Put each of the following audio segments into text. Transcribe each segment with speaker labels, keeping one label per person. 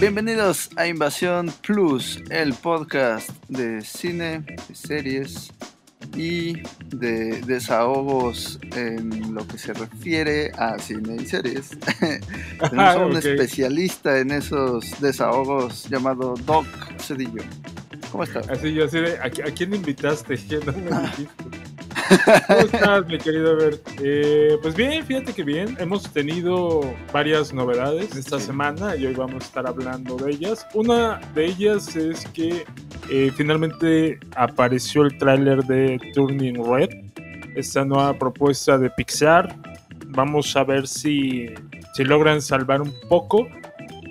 Speaker 1: Bienvenidos a Invasión Plus, el podcast de cine, de series y de desahogos en lo que se refiere a cine y series. Tenemos a un
Speaker 2: Ok.
Speaker 1: especialista en esos desahogos llamado Doc Cedillo. ¿Cómo estás?
Speaker 2: Así yo así de, ¿a, qui- a quién invitaste? ¿Quién no me dijiste? ¿Cómo estás, mi querido Bert? Eh, pues bien, fíjate que bien. Hemos tenido varias novedades esta
Speaker 1: Sí.
Speaker 2: semana y hoy vamos a estar hablando de ellas. Una de ellas es que eh, finalmente apareció el tráiler de Turning Red, esta nueva propuesta de Pixar. Vamos a ver si, si logran salvar un poco.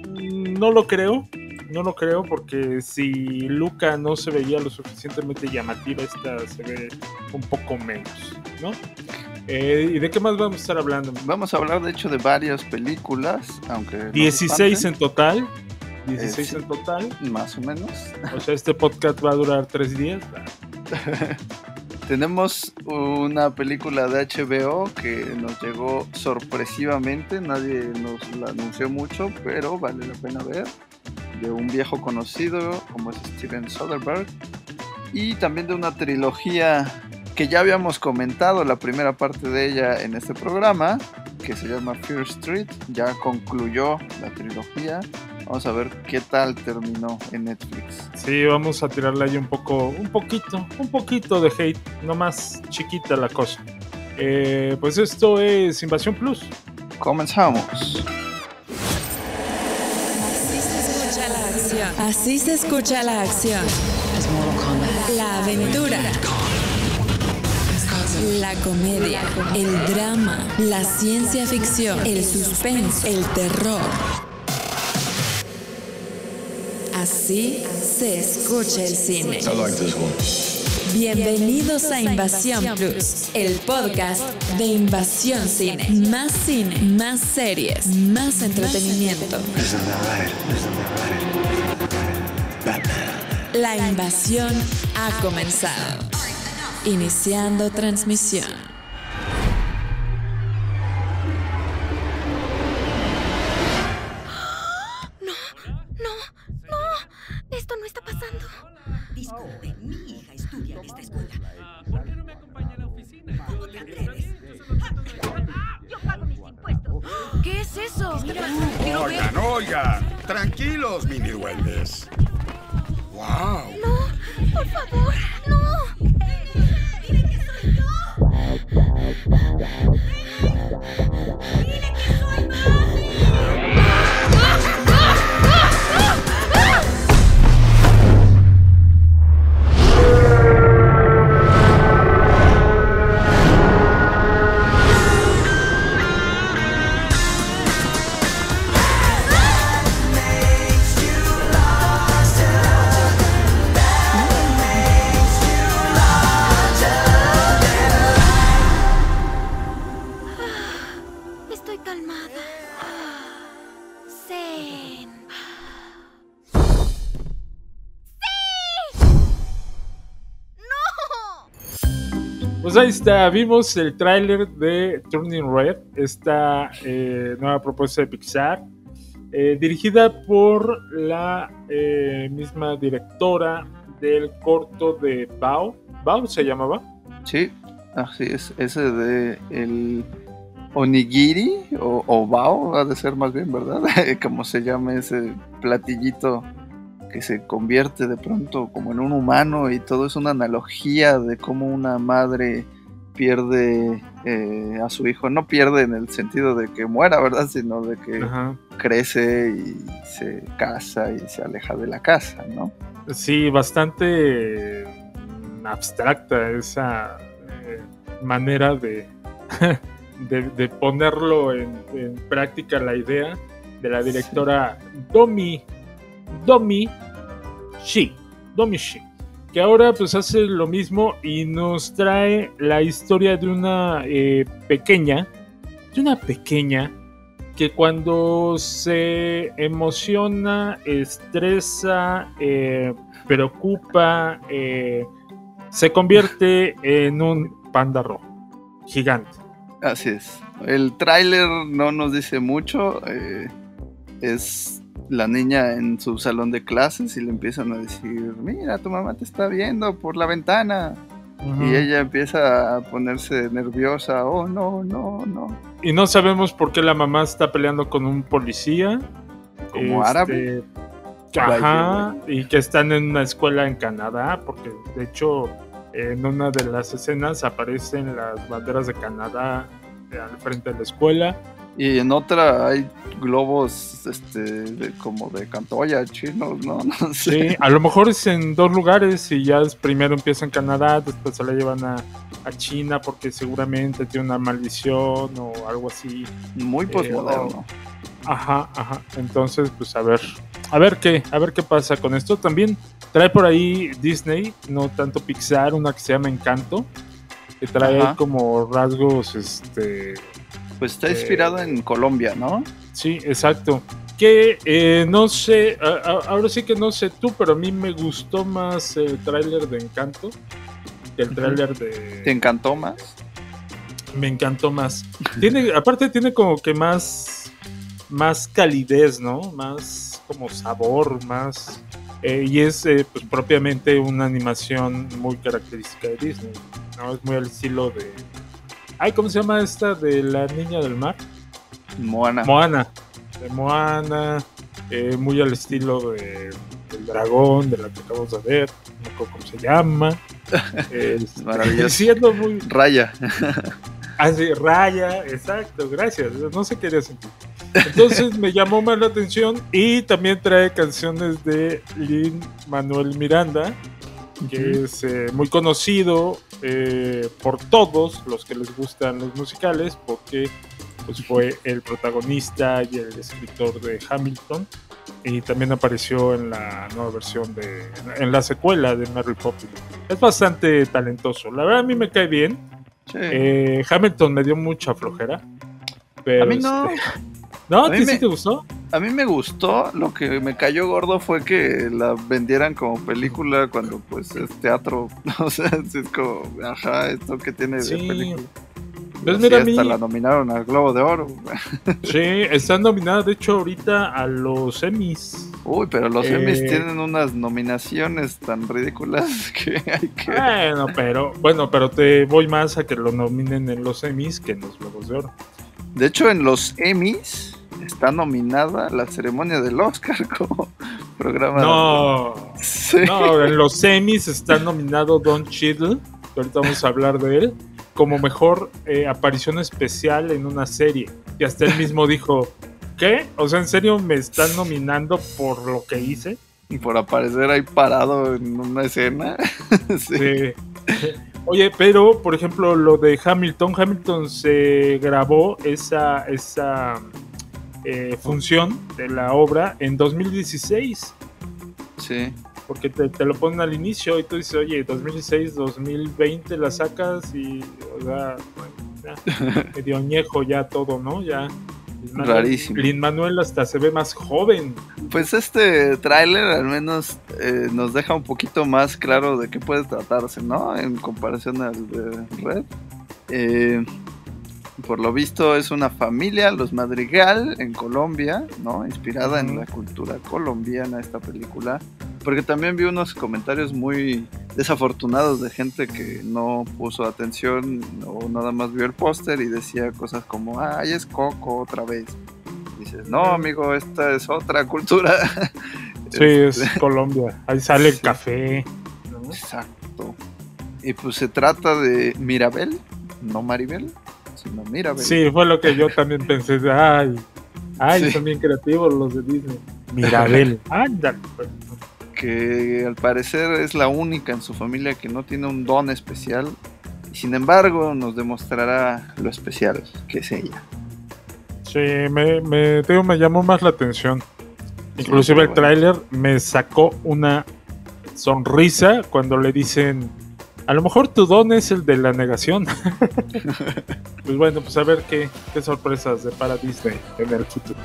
Speaker 2: Mm, No lo creo, no lo creo porque si Luca no se veía lo suficientemente llamativa, esta se ve un poco menos, ¿no? Eh, ¿Y de qué más vamos a estar hablando?
Speaker 1: Vamos a hablar de hecho de varias películas, aunque... no se
Speaker 2: 16
Speaker 1: espanten,
Speaker 2: en total. 16
Speaker 1: Eh,
Speaker 2: en total.
Speaker 1: Más o menos.
Speaker 2: O sea, este podcast va a durar tres días.
Speaker 1: Tenemos una película de HBO que nos llegó sorpresivamente, nadie nos la anunció mucho, pero vale la pena ver, de un viejo conocido como es Steven Soderbergh, y también de una trilogía que ya habíamos comentado la primera parte de ella en este programa, que se llama Fear Street, ya concluyó la trilogía, vamos a ver qué tal terminó en Netflix.
Speaker 2: Sí, vamos a tirarle ahí un poco, un poquito, un poquito de hate, no más chiquita la cosa. Eh, pues esto es Invasión Plus.
Speaker 1: Comenzamos.
Speaker 3: Así se escucha la acción. La aventura. La comedia, el drama, la ciencia ficción, el suspenso, el terror. Así se escucha el cine. Bienvenidos a Invasión Plus, el podcast de Invasión Cine. Más cine, más series, más entretenimiento.
Speaker 4: Isn't that right? Isn't that right?
Speaker 3: La invasión ha comenzado. Iniciando transmisión.
Speaker 2: Pues ahí está, vimos el tráiler de Turning Red, esta eh, nueva propuesta de Pixar, eh, dirigida por la eh, misma directora del corto de Bao. ¿Bao se llamaba?
Speaker 1: Sí, así es. Ese de el onigiri o, o bao, ha de ser más bien, ¿verdad? como se llama ese platillito que se convierte de pronto como en un humano y todo es una analogía de cómo una madre pierde eh, a su hijo. No pierde en el sentido de que muera, ¿verdad? Sino de que
Speaker 2: Ajá.
Speaker 1: crece y se casa y se aleja de la casa, ¿no?
Speaker 2: Sí, bastante mm, abstracta esa eh, manera de, de, de ponerlo en, en práctica la idea de la directora Domi Domi Shi Domi Shi que ahora pues hace lo mismo y nos trae la historia de una eh, pequeña de una pequeña que cuando se emociona, estresa, eh, preocupa, eh, se convierte en un panda rojo, gigante.
Speaker 1: Así es. El tráiler no nos dice mucho. es la niña en su salón de clases y le empiezan a decir, mira, tu mamá te está viendo por la ventana. Y ella empieza a ponerse nerviosa, oh no, no, no.
Speaker 2: Y no sabemos por qué la mamá está peleando con un policía.
Speaker 1: Como árabe.
Speaker 2: Ajá, y que están en una escuela en Canadá, porque de hecho en una de las escenas aparecen las banderas de Canadá eh, al frente de la escuela.
Speaker 1: Y en otra hay globos este, de- como de cantoya chinos, ¿no? No sé.
Speaker 2: Sí, a lo mejor es en dos lugares y ya es- primero empieza en Canadá, después se la llevan a, a China porque seguramente tiene una maldición o algo así.
Speaker 1: Muy posmoderno.
Speaker 2: Ajá, ajá. Entonces, pues a ver, a ver qué, a ver qué pasa con esto. También trae por ahí Disney, no tanto Pixar, una que se llama Encanto, que trae
Speaker 1: Ajá.
Speaker 2: como rasgos, este,
Speaker 1: Pues está
Speaker 2: Eh,
Speaker 1: inspirado en Colombia, ¿no?
Speaker 2: sí, exacto. Que eh, no sé, a- a- ahora sí que no sé tú, pero a mí me gustó más el tráiler de Encanto que el tráiler de...
Speaker 1: ¿Te encantó más?
Speaker 2: me encantó más. Tiene, aparte tiene como que más, más calidez, ¿no? Más como sabor, más... eh, y es eh, pues propiamente una animación muy característica de Disney, ¿no? Es muy al estilo de... Ay, ¿cómo se llama esta de la niña del mar?
Speaker 1: Moana.
Speaker 2: Moana. De Moana, eh, muy al estilo de, del dragón, de la que acabamos de ver, no acuerdo cómo se llama. Este,
Speaker 1: Maravilloso.
Speaker 2: siendo muy,
Speaker 1: Raya.
Speaker 2: Ah, sí, Raya, exacto, gracias. No sé qué quería sentir. Entonces me llamó más la atención y también trae canciones de Lin Manuel Miranda, que es eh, muy conocido eh, por todos los que les gustan los musicales, porque pues, fue el protagonista y el escritor de Hamilton. Y también apareció en la nueva versión de. en la secuela de Mary Poppins. Es bastante talentoso. La verdad, a mí me cae bien.
Speaker 1: Sí.
Speaker 2: Eh, Hamilton me dio mucha flojera. Pero
Speaker 1: a mí no.
Speaker 2: este, ¿No?
Speaker 1: a
Speaker 2: ¿A
Speaker 1: mí
Speaker 2: ti
Speaker 1: me-
Speaker 2: sí te gustó?
Speaker 1: A mí me gustó, lo que me cayó gordo fue que la vendieran como película cuando pues es teatro. O sea, es como, ajá, esto que tiene de
Speaker 2: Sí.
Speaker 1: película.
Speaker 2: Pues mira, a mí-
Speaker 1: la nominaron al Globo de Oro.
Speaker 2: Sí, están nominadas, de hecho, ahorita a los Emmys.
Speaker 1: Uy, pero los
Speaker 2: Eh.
Speaker 1: Emmys tienen unas nominaciones tan ridículas que hay que...
Speaker 2: Bueno, pero, bueno, pero te voy más a que lo nominen en los Emmys que en los Globos de Oro.
Speaker 1: De hecho, en los Emmys está nominada la ceremonia del Oscar como programa.
Speaker 2: No,
Speaker 1: Sí.
Speaker 2: no, en los Emmys está nominado Don Cheadle, que ahorita vamos a hablar de él, como mejor eh, aparición especial en una serie. Y hasta él mismo dijo, ¿qué? O sea, ¿en serio me están nominando por lo que hice?
Speaker 1: Y por aparecer ahí parado en una escena. sí.
Speaker 2: Sí. Oye, pero por ejemplo lo de Hamilton, Hamilton se grabó esa, esa eh, función de la obra en 2016,
Speaker 1: sí.
Speaker 2: porque te, te lo ponen al inicio y tú dices, oye, 2016, 2020 la sacas y, o sea, ya, medio añejo ya todo, ¿no? Ya. Lin-Manuel-
Speaker 1: Rarísimo.
Speaker 2: Lin Manuel hasta se ve más joven.
Speaker 1: Pues este tráiler al menos eh, nos deja un poquito más claro de qué puede tratarse, ¿no? En comparación al de Red. Eh, por lo visto es una familia, los Madrigal, en Colombia, ¿no? Inspirada en la cultura colombiana esta película. Porque también vi unos comentarios muy desafortunados de gente que no puso atención o nada más vio el póster y decía cosas como, ay, es Coco otra vez. Dices, no, amigo, esta es otra cultura.
Speaker 2: Sí,
Speaker 1: Este,
Speaker 2: es Colombia. Ahí sale el
Speaker 1: Sí.
Speaker 2: café. ¿no?
Speaker 1: Exacto. Y pues se trata de Mirabel, no Maribel, sino.
Speaker 2: Sí, fue lo que yo también pensé. Ay, ay,
Speaker 1: Sí.
Speaker 2: son bien creativos los de Disney. Mirabel. Ándale. pues.
Speaker 1: Que al parecer es la única en su familia que no tiene un don especial. Y sin embargo nos demostrará lo especial que es ella.
Speaker 2: Sí, me, me, te digo, me llamó más la atención. Inclusive el
Speaker 1: bueno.
Speaker 2: tráiler me sacó una sonrisa cuando le dicen, a lo mejor tu don es el de la negación. pues bueno, pues a ver qué, qué sorpresas depara Disney en el futuro.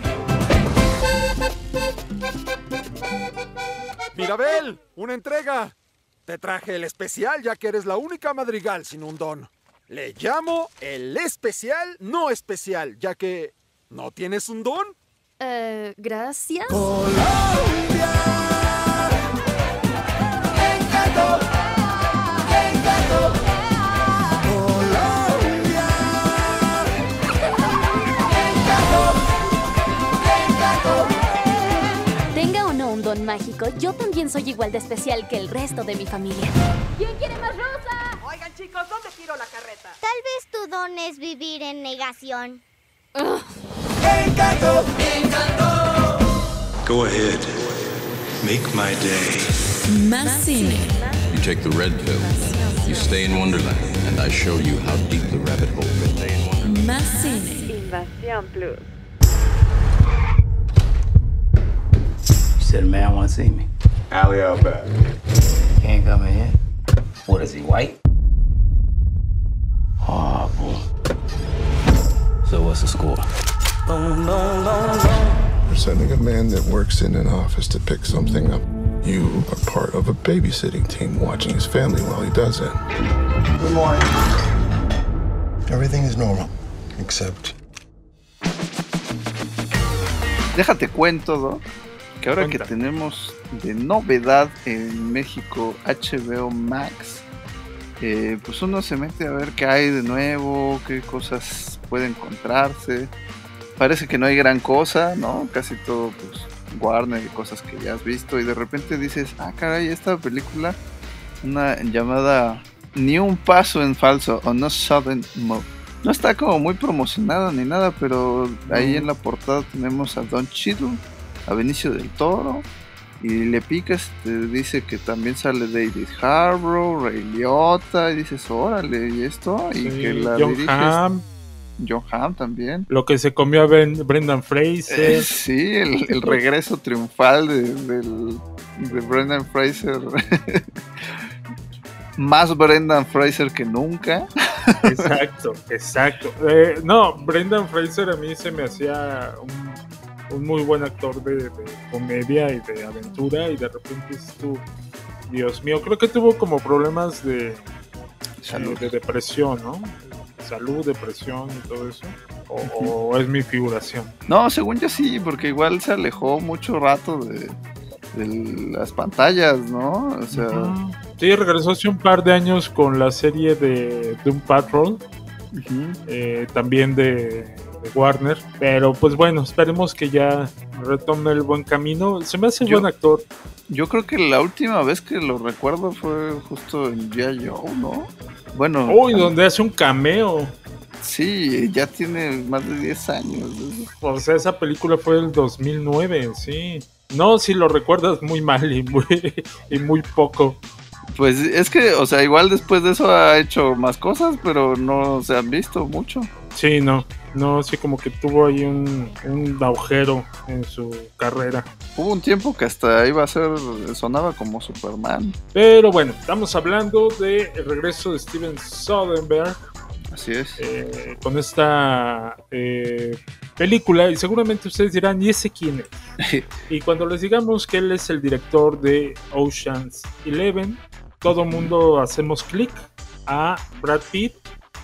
Speaker 5: Mirabel, una entrega. Te traje el especial ya que eres la única madrigal sin un don. Le llamo el especial no especial ya que no tienes un don.
Speaker 6: Eh, gracias.
Speaker 7: Tenga don mágico, yo también soy igual de especial que el resto de mi familia.
Speaker 6: ¿Quién quiere más rosa?
Speaker 8: Oigan, chicos, ¿dónde tiro la carreta?
Speaker 9: Tal vez tu don es vivir en negación.
Speaker 4: Go ahead. Make my day.
Speaker 3: Más cine.
Speaker 10: You take the red pill, you stay in Wonderland, and I show you how deep the rabbit hole goes.
Speaker 3: Más cine.
Speaker 11: Invasión Plus.
Speaker 12: Said a man want to see me.
Speaker 13: Alley out back.
Speaker 12: Can't come in here. What is he, white? Oh, boy. So what's the score?
Speaker 14: We're sending a man that works in an office to pick something up. You are part of a babysitting team watching his family while he does it.
Speaker 13: Good morning. Everything is normal, except
Speaker 1: Déjate cuento, Doc, que ahora
Speaker 2: Cuenta.
Speaker 1: que tenemos de novedad en México HBO Max, eh, pues uno se mete a ver qué hay de nuevo, qué cosas puede encontrarse. Parece que no hay gran cosa, ¿no? Casi todo, pues, Warner y cosas que ya has visto. Y de repente dices, ah, caray, esta película, una llamada Ni un paso en falso o No Sudden Move. No está como muy promocionada ni nada, pero ahí en la portada tenemos a Don Cheadle, a Benicio del Toro, y le picas, te dice que también sale David Harbour, Ray Liotta, y dices, órale, ¿y esto? Y que la
Speaker 2: John Hamm.
Speaker 1: John Hamm también.
Speaker 2: Lo que se comió a Ben- Brendan Fraser.
Speaker 1: Eh, sí, el, el regreso triunfal de, del- de Brendan Fraser. Más Brendan Fraser que nunca.
Speaker 2: Exacto, exacto. Eh, no, Brendan Fraser a mí se me hacía un, un muy buen actor de, de comedia y de aventura y de repente es tu Dios mío, creo que tuvo como problemas de
Speaker 1: Salud.
Speaker 2: de depresión, ¿no? Salud, depresión y todo eso. O, o es mi figuración.
Speaker 1: No, según yo sí, porque igual se alejó mucho rato de, de las pantallas, ¿no? O sea.
Speaker 2: Sí, regresó hace un par de años con la serie de Doom Patrol, eh, también de Warner. Pero pues bueno, esperemos que ya retome el buen camino. Se me hace
Speaker 1: Yo-
Speaker 2: buen actor.
Speaker 1: yo creo que la última vez que lo recuerdo fue justo en G.I. Joe, ¿no? Bueno,
Speaker 2: Uy, donde hace un cameo.
Speaker 1: sí, ya tiene más de 10 años.
Speaker 2: O sea, esa película fue del 2009, sí. No, si lo recuerdas muy mal y muy, y muy poco.
Speaker 1: Pues es que, o sea, igual después de eso ha hecho más cosas, pero no se han visto mucho.
Speaker 2: Sí, no. No, sí, como que tuvo ahí un, un agujero en su carrera.
Speaker 1: Hubo un tiempo que hasta iba a ser, sonaba como Superman.
Speaker 2: Pero bueno, estamos hablando del regreso de Steven Soderbergh
Speaker 1: Así es.
Speaker 2: eh, con esta eh, película. Y seguramente ustedes dirán, ¿y ese quién es? y cuando les digamos que él es el director de Ocean's Eleven, todo mundo hacemos clic a Brad Pitt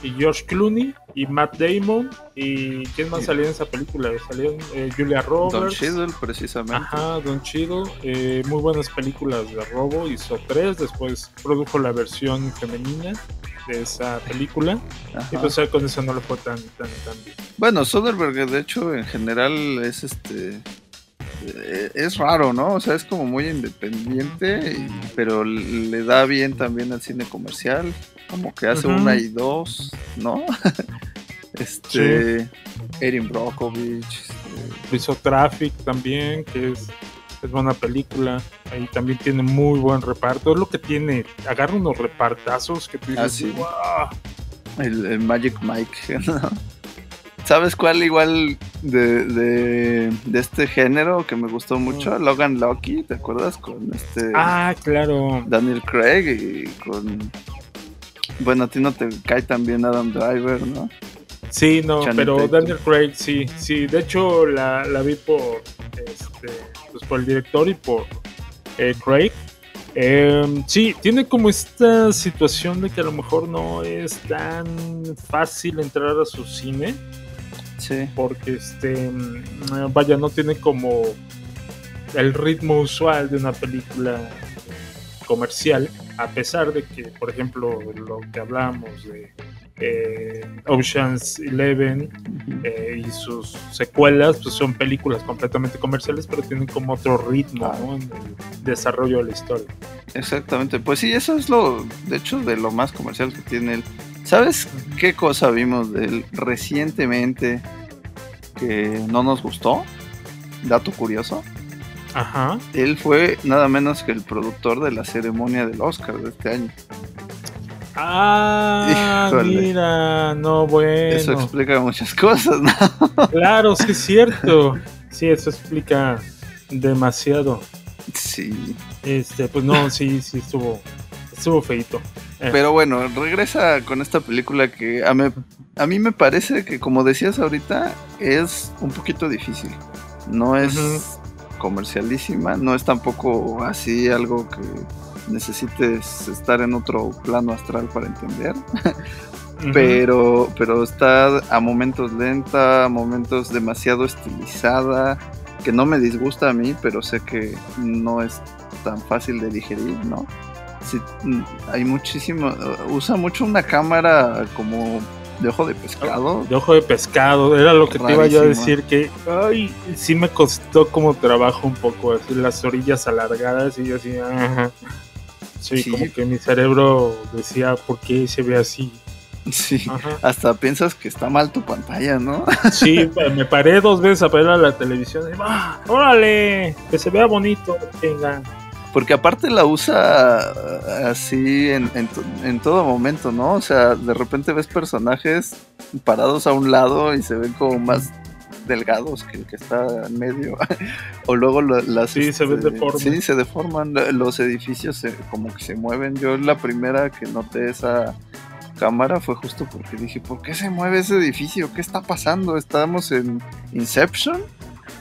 Speaker 2: y George Clooney y Matt Damon. ¿Y quién más salía en esa película? Salían eh, Julia Roberts.
Speaker 1: Don Cheadle, precisamente.
Speaker 2: Ajá, Don Cheadle, eh, muy buenas películas de robo, hizo tres, después produjo la versión femenina de esa película,
Speaker 1: Ajá.
Speaker 2: y pues con eso no le fue tan, tan, tan bien.
Speaker 1: Bueno, Soderbergh, de hecho, en general es este. eh, Es raro, ¿no? O sea, es como muy independiente, pero le da bien también al cine comercial. Como que hace una y dos, ¿no? este. Erin Brockovich. este,
Speaker 2: Hizo Traffic también, que es, es buena película, ahí también tiene muy buen reparto, es lo que tiene, agarra unos repartazos que tú dices,
Speaker 1: Ah, sí.
Speaker 2: "Wow".
Speaker 1: el, el Magic Mike, ¿no? ¿Sabes cuál igual de, de, de este género que me gustó mucho? Logan Lucky, ¿te acuerdas? Con este
Speaker 2: Ah, claro.
Speaker 1: Daniel Craig y con... Bueno, a ti no te cae tan bien Adam Driver, ¿no?
Speaker 2: Sí, no,
Speaker 1: Channing
Speaker 2: pero
Speaker 1: Tatum.
Speaker 2: Daniel Craig sí, sí. De hecho, la, la vi por, este, pues por el director y por eh, Craig. Eh, sí, tiene como esta situación de que a lo mejor no es tan fácil entrar a su cine.
Speaker 1: Sí.
Speaker 2: Porque este vaya, no tiene como el ritmo usual de una película comercial, a pesar de que, por ejemplo, lo que hablamos de eh, Oceans Eleven eh, y sus secuelas, pues son películas completamente comerciales, pero tienen como otro ritmo ¿no? en el desarrollo de la historia.
Speaker 1: Exactamente, pues sí, eso es lo, de hecho, de lo más comercial que tiene él. ¿Sabes qué cosa vimos de él recientemente que no nos gustó? Dato curioso.
Speaker 2: Ajá.
Speaker 1: Él fue nada menos que el productor de la ceremonia del Oscar de este año.
Speaker 2: Ah,
Speaker 1: Híjole.
Speaker 2: mira, no, bueno.
Speaker 1: Eso explica muchas cosas, ¿no?
Speaker 2: Claro, sí es cierto. Sí, eso explica demasiado.
Speaker 1: Sí.
Speaker 2: Este, pues no, sí, sí estuvo, estuvo feito. Eh,
Speaker 1: Pero bueno, regresa con esta película que a, me- a mí me parece que, como decías ahorita, es un poquito difícil. No es comercialísima, no es tampoco así algo que necesites estar en otro plano astral para entender. Pero, pero está a momentos lenta, a momentos demasiado estilizada, que no me disgusta a mí, pero sé que no es tan fácil de digerir, ¿no? Sí, mm, hay muchísimo, uh, usa mucho una cámara como de ojo de pescado.
Speaker 2: de ojo de pescado, era lo que te iba yo a decir que, ay, sí me costó como trabajo un poco, así las orillas alargadas y yo así, ajá. Sí,
Speaker 1: Sí.
Speaker 2: como que mi cerebro decía, ¿por qué se ve así?
Speaker 1: Sí,
Speaker 2: Ajá.
Speaker 1: hasta piensas que está mal tu pantalla, ¿no?
Speaker 2: Sí, me paré dos veces a ver a la televisión y, ¡ah, órale! Que se vea bonito, venga.
Speaker 1: Porque aparte la usa así en, en to- en todo momento, ¿no? O sea, de repente ves personajes parados a un lado y se ven como más delgados que el que está en medio. o luego las...
Speaker 2: Sí, se ven
Speaker 1: este,
Speaker 2: deformes.
Speaker 1: Sí, se deforman. Los edificios se- como que se mueven. Yo la primera que noté esa cámara fue justo porque dije, ¿por qué se mueve ese edificio? ¿Qué está pasando? ¿Estamos en Inception?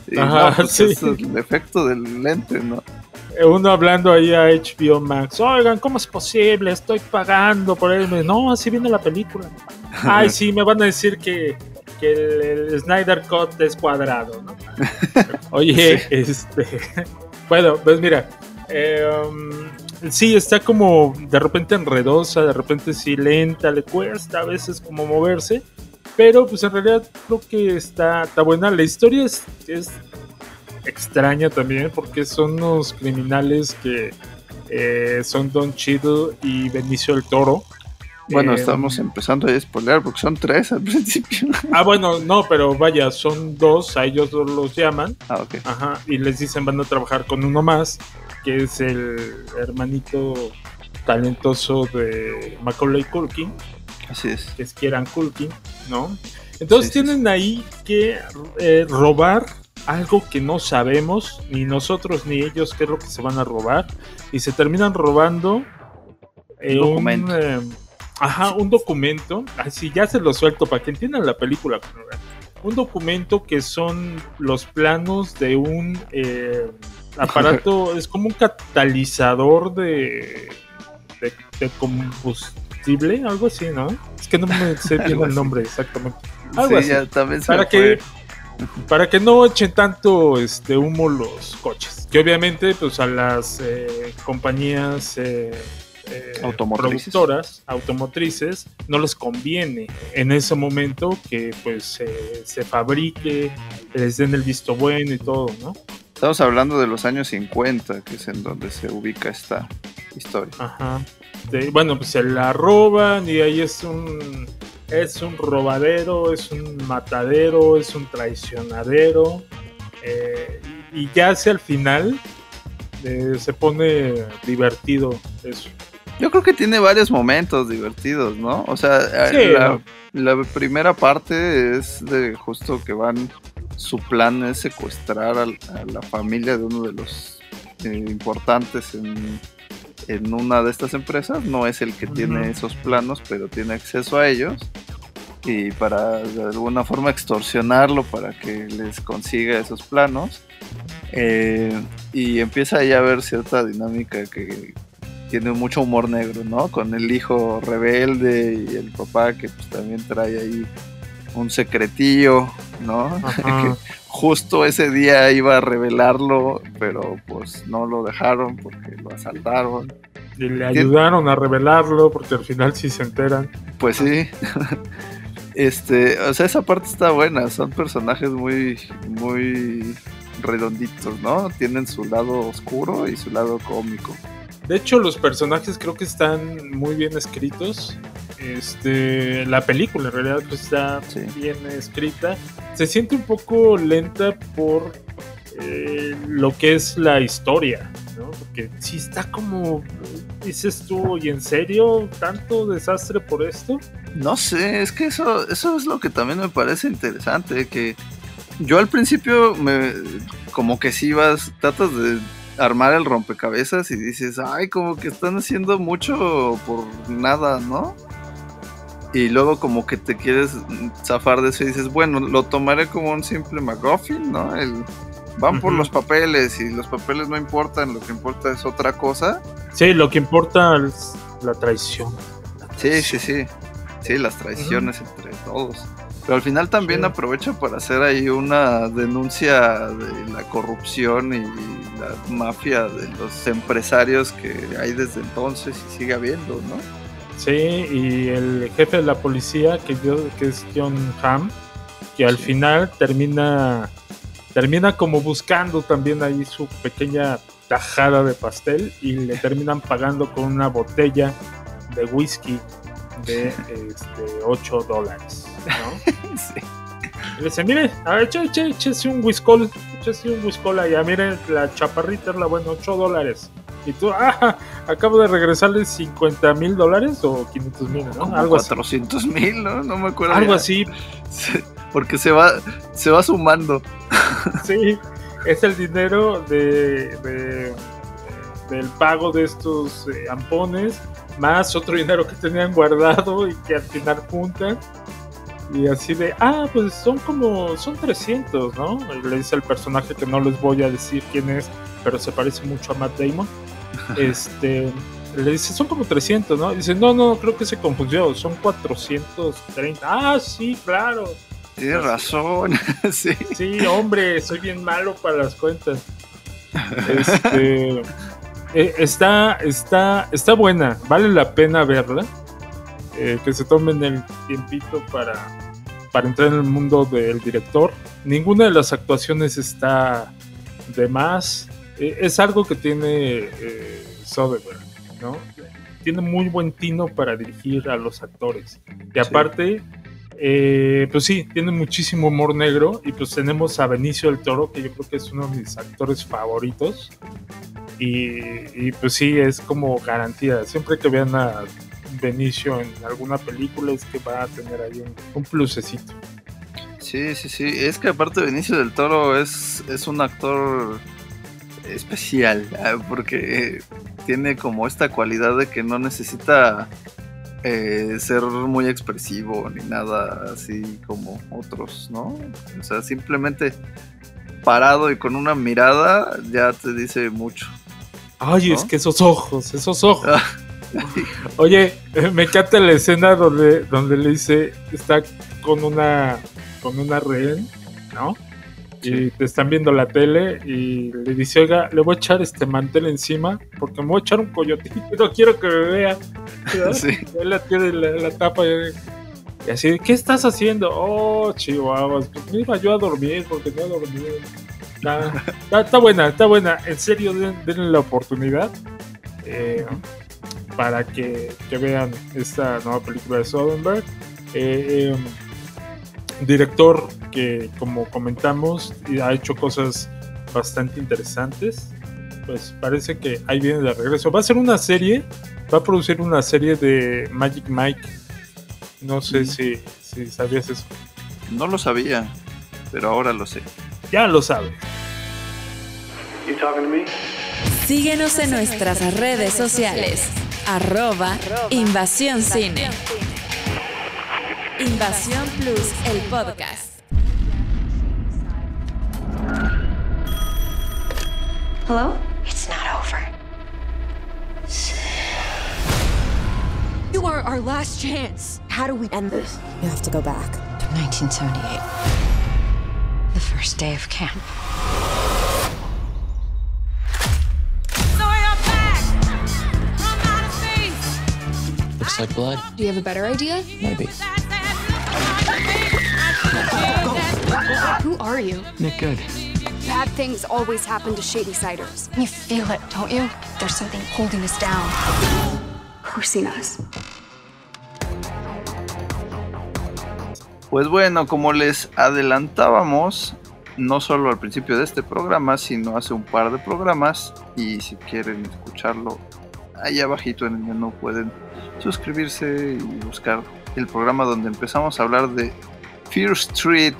Speaker 1: Y
Speaker 2: Ajá,
Speaker 1: no, pues
Speaker 2: sí.
Speaker 1: es el efecto del lente, ¿no?
Speaker 2: Eh, Uno hablando ahí a HBO Max, oigan, ¿cómo es posible? Estoy pagando por él. No, así viene la película. Ay, sí, me van a decir que, que el, el Snyder Cut es cuadrado, ¿no? Oye, este. Bueno, pues mira. eh, sí, está como de repente enredosa, de repente sí lenta, le cuesta a veces como moverse. Pero pues en realidad creo que está, está buena. La historia es, es extraña también porque son unos criminales que eh, son Don Cheadle y Benicio el Toro.
Speaker 1: Bueno,
Speaker 2: Eh,
Speaker 1: estamos empezando a spoiler porque son tres al principio.
Speaker 2: Ah, bueno, no, pero vaya, son dos, a ellos dos los llaman.
Speaker 1: Ah, ok.
Speaker 2: Ajá, y les dicen van a trabajar con uno más, que es el hermanito talentoso de Macaulay Culkin,
Speaker 1: Así es.
Speaker 2: que es Kieran Culkin, ¿no? Entonces
Speaker 1: Sí, sí,
Speaker 2: tienen ahí que eh, robar algo que no sabemos, ni nosotros ni ellos, qué es lo que se van a robar, y se terminan robando eh,
Speaker 1: Un documento.
Speaker 2: eh, ajá, un documento, así ya se lo suelto para que entiendan la película. Un documento que son los planos de un eh, aparato, es como un catalizador de, de, de combustible, algo así, ¿no? Es que no me sé bien el nombre exactamente. Algo
Speaker 1: Sí,
Speaker 2: así.
Speaker 1: ya también se
Speaker 2: para que
Speaker 1: fue.
Speaker 2: Para que no echen tanto este humo los coches. Que obviamente, pues a las eh, compañías eh, eh,
Speaker 1: Automotrices.
Speaker 2: productoras automotrices no les conviene en ese momento que pues se fabrique, les den el visto bueno y todo, ¿no?
Speaker 1: Estamos hablando de los años 50, que es en donde se ubica esta historia.
Speaker 2: Ajá. De- bueno, pues se la roban y ahí es un es un robadero, es un matadero, es un traicionadero. eh, y ya hacia el final eh, se pone divertido eso.
Speaker 1: Yo creo que tiene varios momentos divertidos, ¿no? O sea,
Speaker 2: Sí,
Speaker 1: eh, la,
Speaker 2: ¿no?
Speaker 1: la primera parte es de justo que van, su plan es secuestrar a, la familia de uno de los eh, importantes en, en una de estas empresas. No es el que tiene esos planos, pero tiene acceso a ellos. Y para de alguna forma extorsionarlo para que les consiga esos planos. Eh, y empieza ya a haber cierta dinámica que tiene mucho humor negro, ¿no? Con el hijo rebelde y el papá que pues también trae ahí un secretillo ¿no? Justo ese día iba a revelarlo, pero pues no lo dejaron porque lo asaltaron.
Speaker 2: Y le ayudaron a revelarlo porque al final sí se enteran.
Speaker 1: Pues sí. Este, o sea, esa parte está buena, son personajes muy, muy redonditos, ¿no? Tienen su lado oscuro y su lado cómico.
Speaker 2: De hecho, los personajes creo que están muy bien escritos. Este, la película en realidad pues, está bien escrita. Se siente un poco lenta por eh, lo que es la historia, ¿no? Porque si está como, dices tú, ¿y en serio tanto desastre por esto?
Speaker 1: No sé, es que eso, eso es lo que también me parece interesante, que yo al principio me como que si vas, tratas de armar el rompecabezas y dices, ay, como que están haciendo mucho por nada, ¿no? Y luego como que te quieres zafar de eso y dices, bueno, lo tomaré como un simple McGuffin, ¿no? El, van por los papeles y los papeles no importan, lo que importa es otra cosa.
Speaker 2: Sí, lo que importa es la traición.
Speaker 1: Sí, sí, sí. Sí, las traiciones entre todos. Pero al final también aprovecha para hacer ahí una denuncia de la corrupción y la mafia de los empresarios que hay desde entonces y sigue habiendo, ¿no?
Speaker 2: Sí, y el jefe de la policía, que, yo, que es John Hamm, que al final termina, termina como buscando también ahí su pequeña tajada de pastel y le terminan pagando con una botella de whisky de este, 8 dólares. ¿no? Le dice, mire, a ver, échese un whiskol, échese un whiskol allá, mire, la chaparrita es la buena, 8 dólares. Y tú, ah, acabo de regresarle 50 mil dólares o 500 mil, ¿no?
Speaker 1: Como
Speaker 2: Algo así.
Speaker 1: 400 mil, ¿no? No me acuerdo.
Speaker 2: Algo
Speaker 1: ya.
Speaker 2: así.
Speaker 1: Sí, Porque se va, se va sumando.
Speaker 2: Sí, es el dinero de, de- del pago de estos eh, ampones, más otro dinero que tenían guardado y que al final juntan. Y así de, ah, pues son como, son 300, ¿no? Le dice al personaje que no les voy a decir quién es, pero se parece mucho a Matt Damon. Este, le dice, son como 300, ¿no? Y dice, no, no, creo que se confundió, son 430. Ah, sí, claro.
Speaker 1: Tienes razón. sí.
Speaker 2: Sí, hombre, soy bien malo para las cuentas. Este, eh, está, está, está buena, vale la pena verla. Eh, que se tomen el tiempito para, para entrar en el mundo del director. Ninguna de las actuaciones está de más. Eh, es algo que tiene eh, Soderbergh, ¿no? Tiene muy buen tino para dirigir a los actores. Y aparte, eh, pues sí, tiene muchísimo humor negro. Y pues tenemos a Benicio del Toro, que yo creo que es uno de mis actores favoritos. Y, y, pues sí, es como garantía. Siempre que vean a Benicio en alguna película es que va a tener ahí un, un plusecito.
Speaker 1: Sí, sí, sí. Es que aparte Benicio del Toro es, es un actor especial, ah, porque eh, tiene como esta cualidad de que no necesita eh, ser muy expresivo ni nada así como otros, ¿no? O sea, simplemente parado y con una mirada ya te dice mucho.
Speaker 2: Ay,
Speaker 1: ¿No?
Speaker 2: es que esos ojos, esos ojos. Oye, eh, me encanta la escena donde, donde le dice, está con una, con una rehén, ¿no? Y te están viendo la tele y le dice, oiga, le voy a echar este mantel encima porque me voy a echar un coyotito, no quiero que me vea.
Speaker 1: Sí.
Speaker 2: Él la tiene la, la tapa y, y así, ¿qué estás haciendo? Oh, chihuahuas, pues me iba yo a dormir porque no dormido. Está, está- está buena, está buena. En serio, den- denle la oportunidad eh, para que, que vean esta nueva película de Soderbergh. Eh, eh, director que, como comentamos, y ha hecho cosas bastante interesantes. Pues parece que ahí viene de regreso. Va a ser una serie, va a producir una serie de Magic Mike. No sé si, si sabías eso.
Speaker 1: No lo sabía, pero ahora lo sé.
Speaker 2: Ya lo sabes.
Speaker 11: You talking to me?
Speaker 3: Síguenos en nuestras redes sociales. Arroba Invasión Cine. Invasión Plus, el podcast.
Speaker 15: Hello? It's not over.
Speaker 6: You are our last chance.
Speaker 15: How do we end this?
Speaker 16: You have to go back.
Speaker 15: To 1978. The first day of camp.
Speaker 12: Looks like blood.
Speaker 16: Do you have a better idea?
Speaker 12: Maybe.
Speaker 16: Who are you?
Speaker 12: Nick Good.
Speaker 16: Bad things always happen to Shady Siders. You feel it, don't you? There's something holding us down. Forcing us.
Speaker 1: Pues bueno, como les adelantábamos, no solo al principio de este programa, sino hace un par de programas, y si quieren escucharlo, ahí abajito en el menú pueden suscribirse y buscar el programa donde empezamos a hablar de Fear Street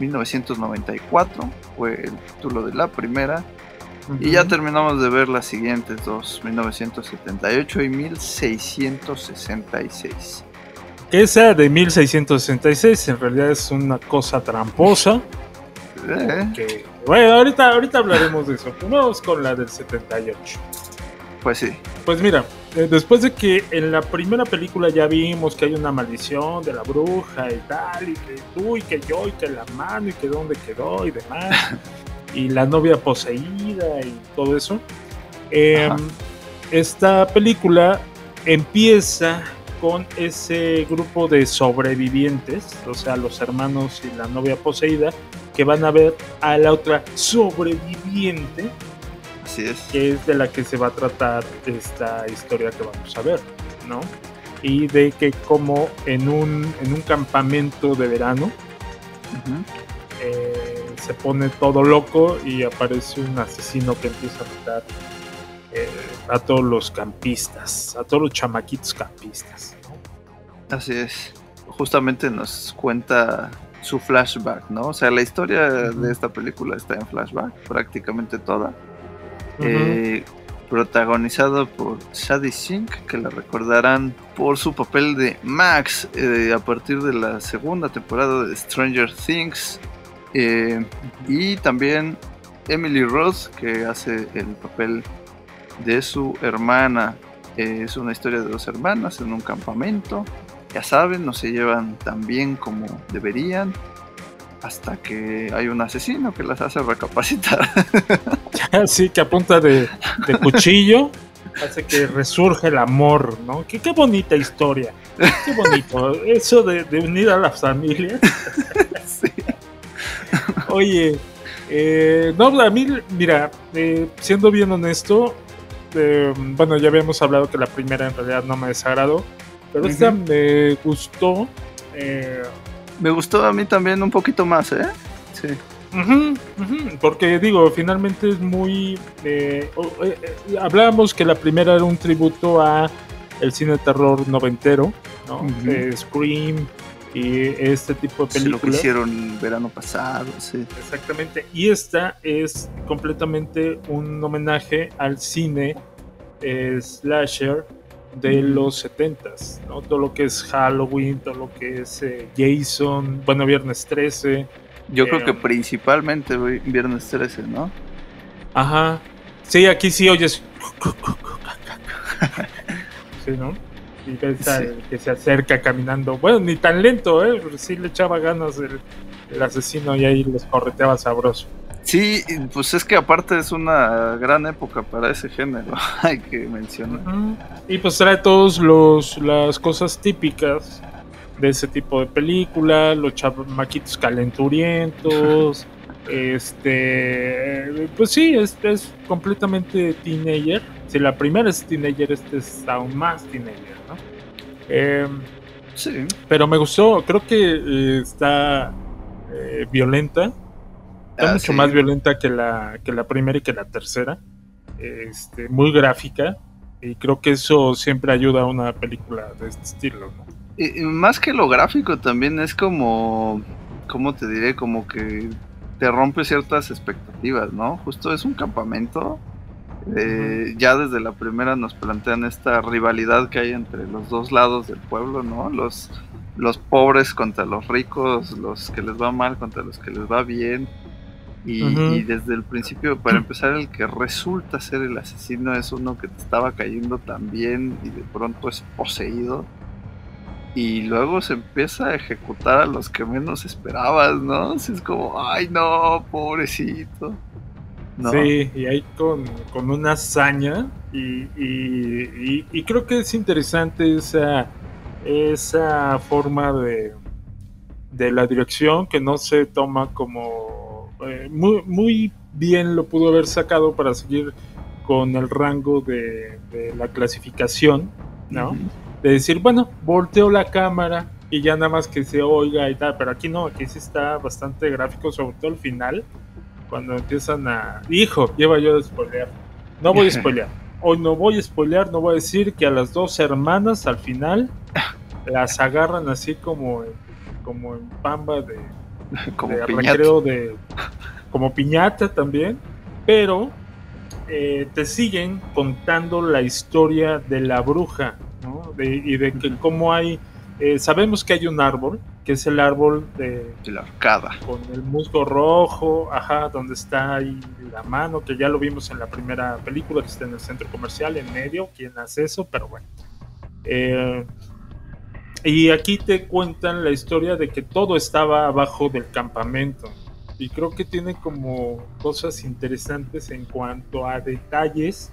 Speaker 1: 1994, fue el título de la primera, y ya terminamos de ver las siguientes dos, 1978 y 1666.
Speaker 2: Esa de 1666 en realidad es una cosa tramposa.
Speaker 1: Eh,
Speaker 2: que- bueno, ahorita, ahorita hablaremos de eso. Vamos con la del 78.
Speaker 1: Pues sí.
Speaker 2: Pues mira, eh, después de que en la primera película ya vimos que hay una maldición de la bruja y tal, y que tú y que yo y que la mano y que dónde quedó y demás, y la novia poseída y todo eso, eh, esta película empieza con ese grupo de sobrevivientes, o sea, los hermanos y la novia poseída, que van a ver a la otra sobreviviente
Speaker 1: Así es.
Speaker 2: que es de la que se va a tratar esta historia que vamos a ver, ¿no? Y de que como en un, en un campamento de verano eh, se pone todo loco y aparece un asesino que empieza a matar eh, a todos los campistas, a todos los chamaquitos campistas. ¿no?
Speaker 1: Así es. Justamente nos cuenta su flashback, ¿no? O sea, la historia de esta película está en flashback, prácticamente toda. Eh, protagonizado por Sadie Sink, que la recordarán por su papel de Max eh, a partir de la segunda temporada de Stranger Things. Eh, y también Emily Rose, que hace el papel de su hermana. Es una historia de dos hermanas en un campamento. Ya saben, no se llevan tan bien como deberían. Hasta que hay un asesino que las hace recapacitar.
Speaker 2: Así que a punta de, de cuchillo hace que resurge el amor, ¿no? Qué, qué bonita historia. Qué bonito. Eso de, de unir a las familias. Oye, eh, no, a mí, mira, eh, siendo bien honesto, eh, bueno, ya habíamos hablado que la primera en realidad no me desagradó, pero esta me gustó. eh,
Speaker 1: Me gustó a mí también un poquito más, ¿eh? Sí.
Speaker 2: Porque digo, finalmente es muy... eh, eh, eh, hablábamos que la primera era un tributo a el cine de terror noventero, ¿no? Scream y este tipo de
Speaker 1: Sí, lo que
Speaker 2: películas.
Speaker 1: hicieron el verano pasado, sí.
Speaker 2: Exactamente. Y esta es completamente un homenaje al cine slasher de los 70s, ¿no? Todo lo que es Halloween, todo lo que es eh, Jason, bueno, Viernes 13.
Speaker 1: Yo creo
Speaker 2: Eh,
Speaker 1: que principalmente Viernes 13, ¿no?
Speaker 2: Ajá. Sí, aquí sí oyes. Sí, ¿no? Y ves al que se acerca caminando. Bueno, ni tan lento, ¿eh? Pero sí le echaba ganas el, el asesino y ahí les correteaba sabroso.
Speaker 1: Sí, pues es que aparte es una gran época para ese género, hay que mencionar.
Speaker 2: Y pues trae todos los las cosas típicas de ese tipo de película, los chamaquitos calenturientos, este, pues sí, es, es completamente teenager. Si la primera es teenager, este es aún más teenager, ¿no? Eh,
Speaker 1: sí.
Speaker 2: Pero me gustó, creo que eh, está eh, violenta, está
Speaker 1: Ah,
Speaker 2: mucho
Speaker 1: sí.
Speaker 2: más violenta que la, que la primera y que la tercera, este, muy gráfica. Y creo que eso siempre ayuda a una película de este estilo, ¿no?
Speaker 1: Y, y más que lo gráfico también es como, ¿cómo te diré? Como que te rompe ciertas expectativas, ¿no? Justo es un campamento. eh, Ya desde la primera nos plantean esta rivalidad que hay entre los dos lados del pueblo, ¿no? Los, los pobres contra los ricos, los que les va mal contra los que les va bien. Y, desde el principio, para empezar, el que resulta ser el asesino es uno que te estaba cayendo tan bien y de pronto es poseído. y luego se empieza a ejecutar a los que menos esperabas, ¿no? Así es como, ay no, pobrecito. ¿no?
Speaker 2: Sí, y ahí con, con una hazaña y, y- y- y creo que es interesante esa, esa forma de, de la dirección que no se toma como eh, muy, muy bien lo pudo haber sacado para seguir con el rango de, de la clasificación, ¿no? De decir, bueno, volteo la cámara y ya nada más que se oiga y tal, pero aquí no, aquí sí está bastante gráfico, sobre todo el final, cuando empiezan a... Hijo, lleva yo de spoilear. No voy a spoilear. Hoy no voy a spoilear, no voy a decir que a las dos hermanas al final las agarran así como como en pamba de,
Speaker 1: Como
Speaker 2: de
Speaker 1: piñata.
Speaker 2: recreo de como piñata también, pero eh, te siguen contando la historia de la bruja, ¿no? De- y de que cómo hay, eh, sabemos que hay un árbol, que es el árbol de,
Speaker 1: De la arcada.
Speaker 2: con el musgo rojo, ajá, donde está ahí la mano, que ya lo vimos en la primera película, que está en el centro comercial, en medio, quién hace eso, pero bueno. Eh, y aquí te cuentan la historia de que todo estaba abajo del campamento. Y creo que tiene como cosas interesantes en cuanto a detalles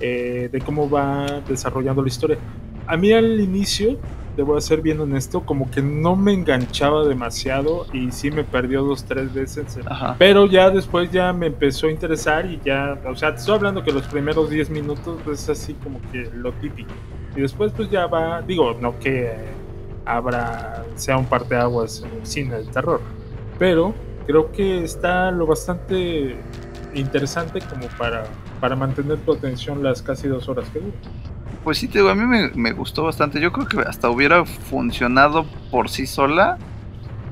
Speaker 2: eh, de cómo va desarrollando la historia. A mí al inicio, debo ser bien honesto, como que no me enganchaba demasiado y sí me perdió dos, tres veces.
Speaker 1: Ajá.
Speaker 2: Pero ya después ya me empezó a interesar y ya, o sea, te estoy hablando que los primeros 10 minutos es así como que lo típico. Y después pues ya va, digo, no que habrá, sea un parteaguas en el cine del terror, pero creo que está lo bastante interesante como para, para mantener tu atención las casi dos horas que dura.
Speaker 1: Pues sí, te digo, a mí me, gustó bastante. Yo creo que hasta hubiera funcionado por sí sola.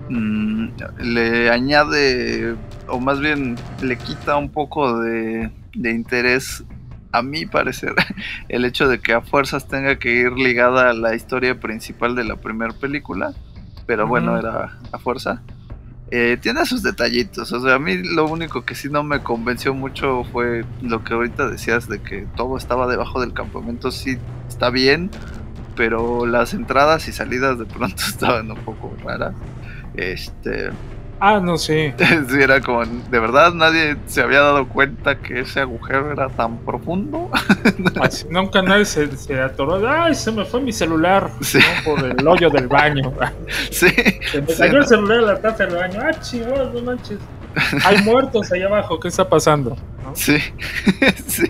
Speaker 1: Mm, le añade, o más bien le quita un poco de, de interés, a mi parecer, el hecho de que a fuerzas tenga que ir ligada a la historia principal de la primera película. Pero bueno, era a fuerza. Eh, tiene sus detallitos, o sea, a mí lo único que sí no me convenció mucho fue lo que ahorita decías de que todo estaba debajo del campamento, sí está bien, pero las entradas y salidas de pronto estaban un poco raras. Este,
Speaker 2: Ah, no sé.
Speaker 1: sí, era como, de verdad nadie se había dado cuenta que ese agujero era tan profundo.
Speaker 2: Así, nunca nadie se, se atoró. Ay, se me fue mi celular
Speaker 1: Sí.
Speaker 2: ¿no? por el hoyo del baño.
Speaker 1: sí,
Speaker 2: Se me
Speaker 1: sí,
Speaker 2: cayó
Speaker 1: no.
Speaker 2: el celular en la taza del baño. Ah, chihuahua, no manches. Hay muertos allá abajo. ¿Qué está pasando? ¿No?
Speaker 1: Sí, sí,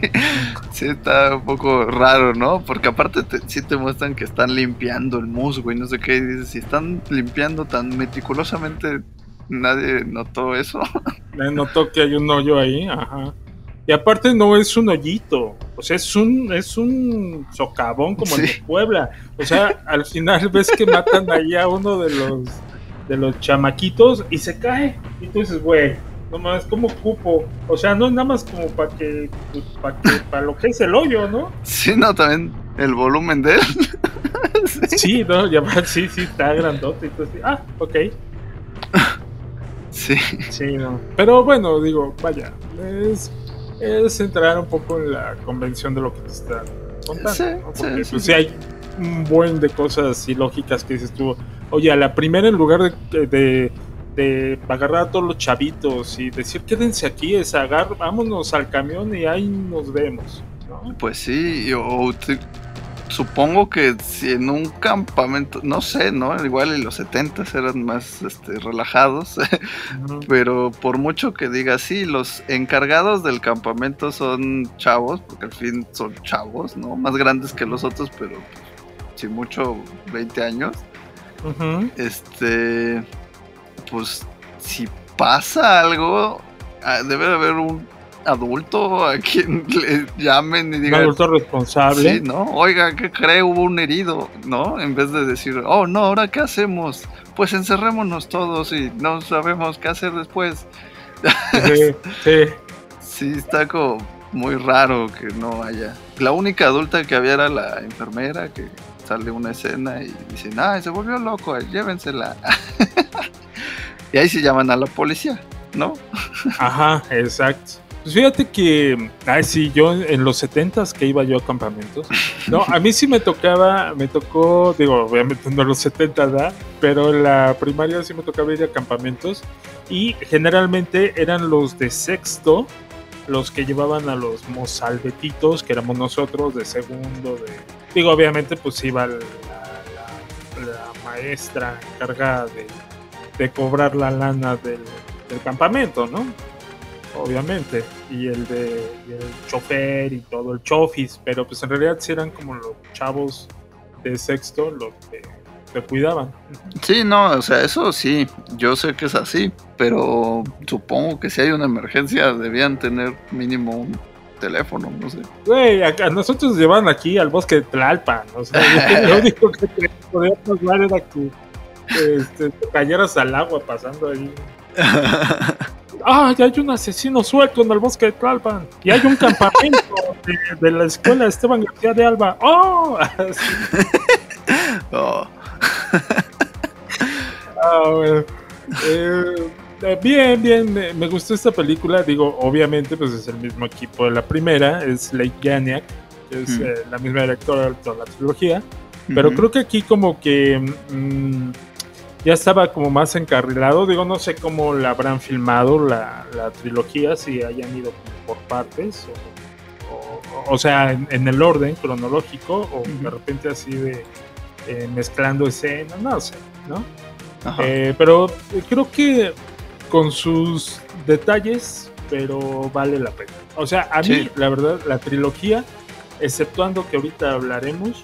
Speaker 1: sí, está un poco raro, ¿no? Porque aparte te, sí te muestran que están limpiando el musgo y no sé qué. Y dices, si están limpiando tan meticulosamente, nadie notó eso.
Speaker 2: Me notó que hay un hoyo ahí. Ajá. Y aparte no es un hoyito. O sea, es un, es un socavón como el
Speaker 1: Sí.
Speaker 2: de Puebla. O sea, al final ves que matan ahí a uno de los de los chamaquitos y se cae. Y tú dices, güey, no más, como cupo? O sea, no es nada más como para que, pues, para que, para lo que es el hoyo, ¿no?
Speaker 1: Sí, no, también el volumen de él.
Speaker 2: Sí, no, ya sí, sí, está grandote. Y tú así, ah, ok.
Speaker 1: Sí,
Speaker 2: Sí, no. Pero bueno, digo, vaya, es, es entrar un poco en la convención de lo que te están contando.
Speaker 1: Sí,
Speaker 2: ¿no?
Speaker 1: sí,
Speaker 2: Porque
Speaker 1: sí,
Speaker 2: pues,
Speaker 1: sí.
Speaker 2: hay un buen de cosas ilógicas que dices tú. Oye, a la primera en lugar de, de, de agarrar a todos los chavitos y decir quédense aquí, es agar, vámonos al camión y ahí nos vemos. ¿no?
Speaker 1: pues sí, o supongo que si en un campamento, no sé, ¿no? Igual en los 70 eran más este, relajados, pero por mucho que diga, sí, los encargados del campamento son chavos, porque al fin son chavos, ¿no? Más grandes que los otros, pero pues, si mucho 20 años. Este, pues si pasa algo, ah, debe de haber un adulto a quien le llamen y
Speaker 2: Un
Speaker 1: digan,
Speaker 2: adulto responsable.
Speaker 1: Sí, ¿no? Oiga, ¿qué cree? Hubo un herido, ¿no? En vez de decir, oh, no, ¿ahora qué hacemos? Pues encerrémonos todos y no sabemos qué hacer después.
Speaker 2: Sí, sí.
Speaker 1: Sí, está como muy raro que no haya. La única adulta que había era la enfermera que sale una escena y dicen, ay, se volvió loco, llévensela. y ahí se llaman a la policía, ¿no?
Speaker 2: Ajá, exacto. Pues fíjate que, ay, sí, yo en los 70s que iba yo a campamentos, no, a mí sí me tocaba, me tocó, digo, obviamente no en los 70, ¿verdad? Pero en la primaria sí me tocaba ir a campamentos y generalmente eran los de sexto los que llevaban a los mozalbetitos, que éramos nosotros de segundo, de... Digo, obviamente pues iba la, maestra encargada de, cobrar la lana del campamento, ¿no? Obviamente, y el de y el chofer y todo el chofis, pero pues en realidad sí eran como los chavos de sexto los que te cuidaban.
Speaker 1: Sí, no, o sea, eso sí, yo sé que es así, pero supongo que si hay una emergencia debían tener mínimo un teléfono, no sé.
Speaker 2: Güey, a, a nosotros nos llevaban aquí al bosque de Tlalpan, o sea, lo único que te podía pasar era que este, te cayeras al agua pasando ahí. Ah, ya hay un asesino suelto en el bosque de Tlalpan. Y hay un campamento de, de la escuela Esteban García de Alba. ¡Oh!
Speaker 1: Oh,
Speaker 2: Ah. Eh, eh, bien, bien, me, me gustó esta película. Digo, obviamente, pues es el mismo equipo de la primera, es Lake Ganiak, que es
Speaker 1: Mm.
Speaker 2: eh, la misma directora de toda la trilogía. Pero creo que aquí como que mm, ya estaba como más encarrilado. Digo, no sé cómo la habrán filmado la, la trilogía, si hayan ido por partes, o, o- o sea, en, en el orden cronológico, o de repente así de eh, mezclando escenas, no sé, ¿no? Eh, pero creo que con sus detalles, pero vale la pena. O sea, a mí,
Speaker 1: Sí.
Speaker 2: la verdad, la trilogía, exceptuando que ahorita hablaremos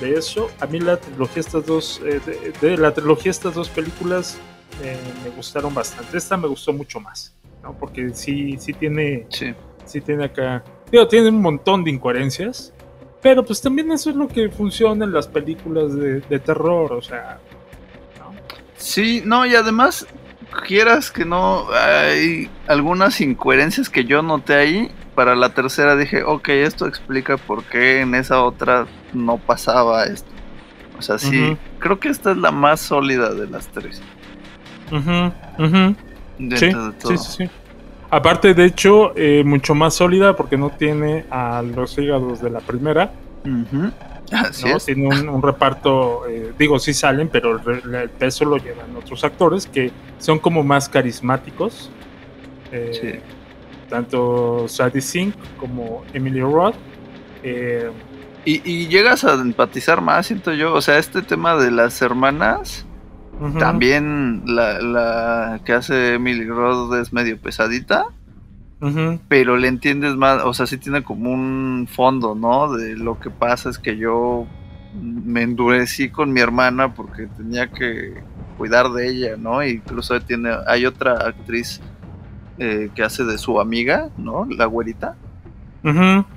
Speaker 2: de eso, a mí la trilogía, estas dos, eh, de, de la trilogía, estas dos películas eh, me gustaron bastante. Esta me gustó mucho más, ¿no? Porque sí, sí tiene,
Speaker 1: sí.
Speaker 2: sí tiene acá, digo, tiene un montón de incoherencias. Pero pues también eso es lo que funciona en las películas de, de terror, o sea,
Speaker 1: Sí, no, y además, quieras que no, hay algunas incoherencias que yo noté ahí. Para la tercera dije, ok, esto explica por qué en esa otra no pasaba esto. O sea, sí, creo que esta es la más sólida de las tres.
Speaker 2: Sí,
Speaker 1: de todo.
Speaker 2: sí, sí, sí. Aparte, de hecho, eh, mucho más sólida porque no tiene a los hígados de la primera.
Speaker 1: Así
Speaker 2: ¿no?
Speaker 1: es.
Speaker 2: Tiene un, un reparto, eh, digo, sí salen, pero el, peso lo llevan otros actores que son como más carismáticos. Eh, Tanto Sadie Sink como Emily Roth. Eh,
Speaker 1: Y, y llegas a empatizar más, siento yo. O sea, este tema de las hermanas, también la, la que hace Emily Roth es medio pesadita. Pero le entiendes más, o sea, sí tiene como un fondo, ¿no? De lo que pasa es que yo me endurecí con mi hermana porque tenía que cuidar de ella, ¿no? Incluso tiene, hay otra actriz eh, que hace de su amiga, ¿no? La güerita,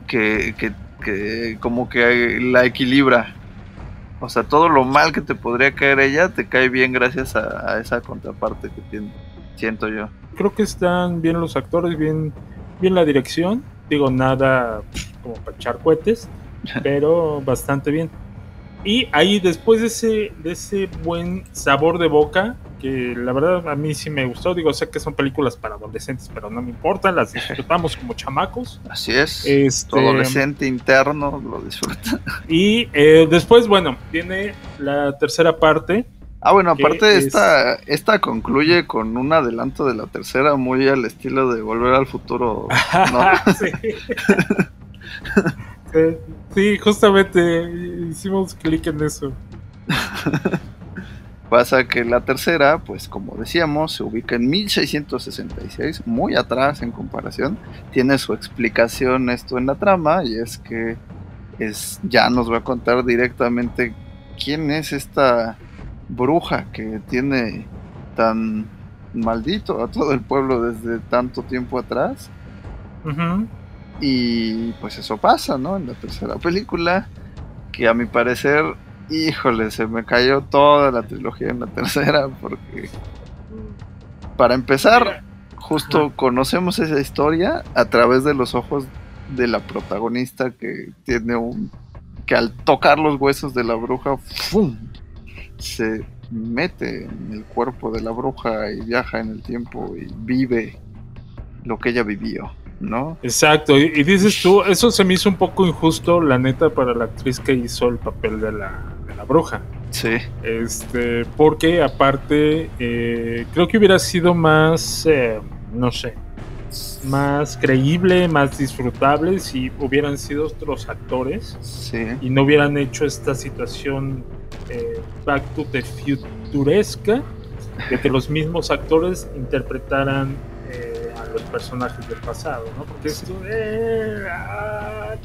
Speaker 1: que, que, que como que la equilibra. O sea, todo lo mal que te podría caer ella te cae bien gracias a, a esa contraparte que tiene, siento yo.
Speaker 2: Creo que están bien los actores, bien, bien la dirección. Digo, nada como para echar cohetes, pero bastante bien. Y ahí después de ese, de ese buen sabor de boca, que la verdad a mí sí me gustó, digo, sé que son películas para adolescentes, pero no me importa, las disfrutamos como chamacos.
Speaker 1: Así es.
Speaker 2: Este,
Speaker 1: adolescente interno lo disfruta.
Speaker 2: Y eh, después, bueno, viene la tercera parte.
Speaker 1: Ah, bueno, aparte
Speaker 2: es-
Speaker 1: esta, esta concluye con un adelanto de la tercera muy al estilo de Volver al Futuro. ¿no?
Speaker 2: sí. Sí, sí, justamente hicimos clic en eso.
Speaker 1: Pasa que la tercera, pues como decíamos, se ubica en 1666, muy atrás en comparación. Tiene su explicación esto en la trama y es que es, ya nos va a contar directamente quién es esta bruja que tiene tan maldito a todo el pueblo desde tanto tiempo atrás. Y pues eso pasa, ¿no? En la tercera película, que a mi parecer, híjole, se me cayó toda la trilogía en la tercera, porque para empezar, justo conocemos esa historia a través de los ojos de la protagonista que tiene un... que al tocar los huesos de la bruja, ¡fum! Se mete en el cuerpo de la bruja y viaja en el tiempo y vive lo que ella vivió. ¿no?
Speaker 2: Exacto, y, y dices tú, eso se me hizo un poco injusto, la neta, para la actriz que hizo el papel de la, de la bruja.
Speaker 1: Sí.
Speaker 2: Este, porque aparte, eh, creo que hubiera sido más, eh, no sé, más creíble, más disfrutable si hubieran sido otros actores
Speaker 1: Sí.
Speaker 2: y no hubieran hecho esta situación eh, back to futuresca de que los mismos actores interpretaran eh, a los personajes del pasado, ¿no? Porque esto eh, ah.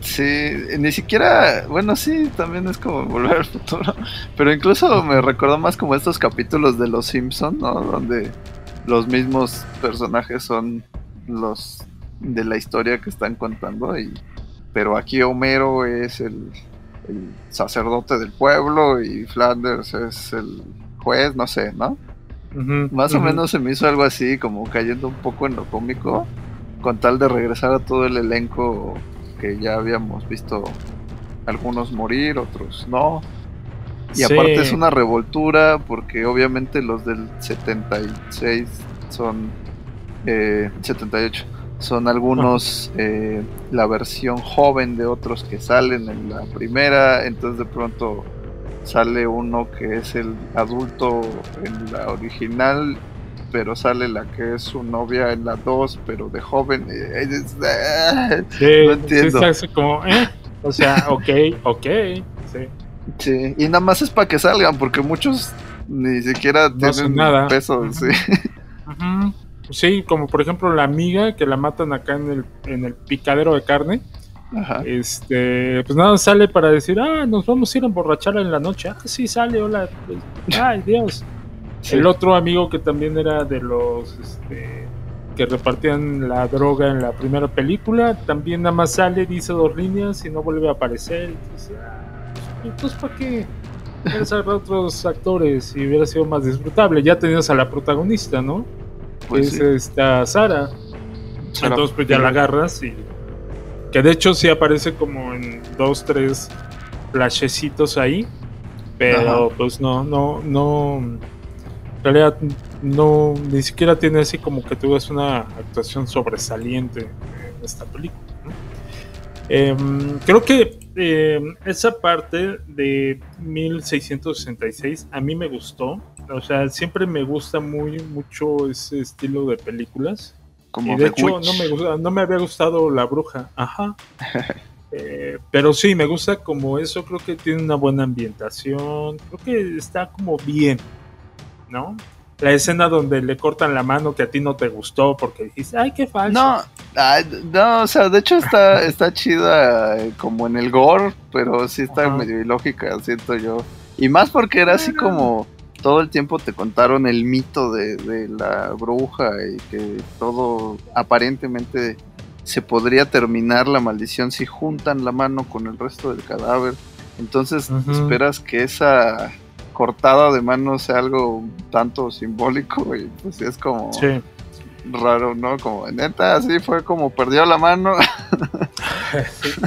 Speaker 1: Sí, ni siquiera, bueno, sí, también es como volver al futuro, pero incluso me recordó más como estos capítulos de Los Simpson, ¿no? Donde los mismos personajes son los de la historia que están contando y pero aquí Homero es el, el sacerdote del pueblo y Flanders es el juez, no sé, ¿no? Más o menos se me hizo algo así, como cayendo un poco en lo cómico, con tal de regresar a todo el elenco que ya habíamos visto algunos morir, otros no. Y
Speaker 2: Sí.
Speaker 1: aparte es una revoltura porque obviamente los del 76 son... Eh, 78 son algunos eh, la versión joven de otros que salen en la primera, entonces de pronto sale uno que es el adulto en la original, pero sale la que es su novia en la 2, pero de joven. eh, es- ah,
Speaker 2: Sí,
Speaker 1: no entiendo.
Speaker 2: como, ¿eh? O sea, ok, ok, sí.
Speaker 1: Sí, y nada más es para que salgan, porque muchos ni siquiera
Speaker 2: No
Speaker 1: tienen
Speaker 2: nada.
Speaker 1: peso. Sí.
Speaker 2: Sí, como por ejemplo la amiga que la matan acá en el, en el picadero de carne.
Speaker 1: Ajá.
Speaker 2: Este, pues nada, sale para decir, ah, nos vamos a ir a emborrachar en la noche. Ah, sí, sale, hola. Pues, Ay, Dios.
Speaker 1: Sí.
Speaker 2: El otro amigo que también era de los este, que repartían la droga en la primera película, también nada más sale, dice dos líneas y no vuelve a aparecer. Entonces, ah, entonces ¿para qué? Hubieras agarrado otros actores y hubiera sido más disfrutable. Ya tenías a la protagonista, ¿no?
Speaker 1: Pues sí.
Speaker 2: es esta Sara.
Speaker 1: Sarah
Speaker 2: Entonces pues ya la agarras y... Que de hecho sí aparece como en dos, tres flashecitos ahí. Pero
Speaker 1: Ajá.
Speaker 2: pues no, no, no... En realidad no, ni siquiera tiene así como que tuvies una actuación sobresaliente en esta película. ¿no? Em, creo que em, esa parte de 1666 a mí me gustó. O sea, siempre me gusta muy mucho ese estilo de películas.
Speaker 1: Como
Speaker 2: y de
Speaker 1: The
Speaker 2: hecho,
Speaker 1: Witch.
Speaker 2: no me, gusta- no me había gustado La Bruja. Ajá. Eh, pero sí, me gusta como eso. Creo que tiene una buena ambientación. Creo que está como bien. ¿No? La escena donde le cortan la mano que a ti no te gustó porque dijiste, ay, qué falso.
Speaker 1: No, ay, no, o sea, de hecho está, está chida eh, como en el gore, pero sí está
Speaker 2: Ajá.
Speaker 1: medio ilógica, siento yo. Y más porque era así como todo el tiempo te contaron el mito de, de la bruja y que todo aparentemente se podría terminar la maldición si juntan la mano con el resto del cadáver. Entonces esperas que esa cortada de mano sea algo tanto simbólico y pues es como
Speaker 2: Sí.
Speaker 1: raro, ¿no? Como neta, así fue como perdió la mano.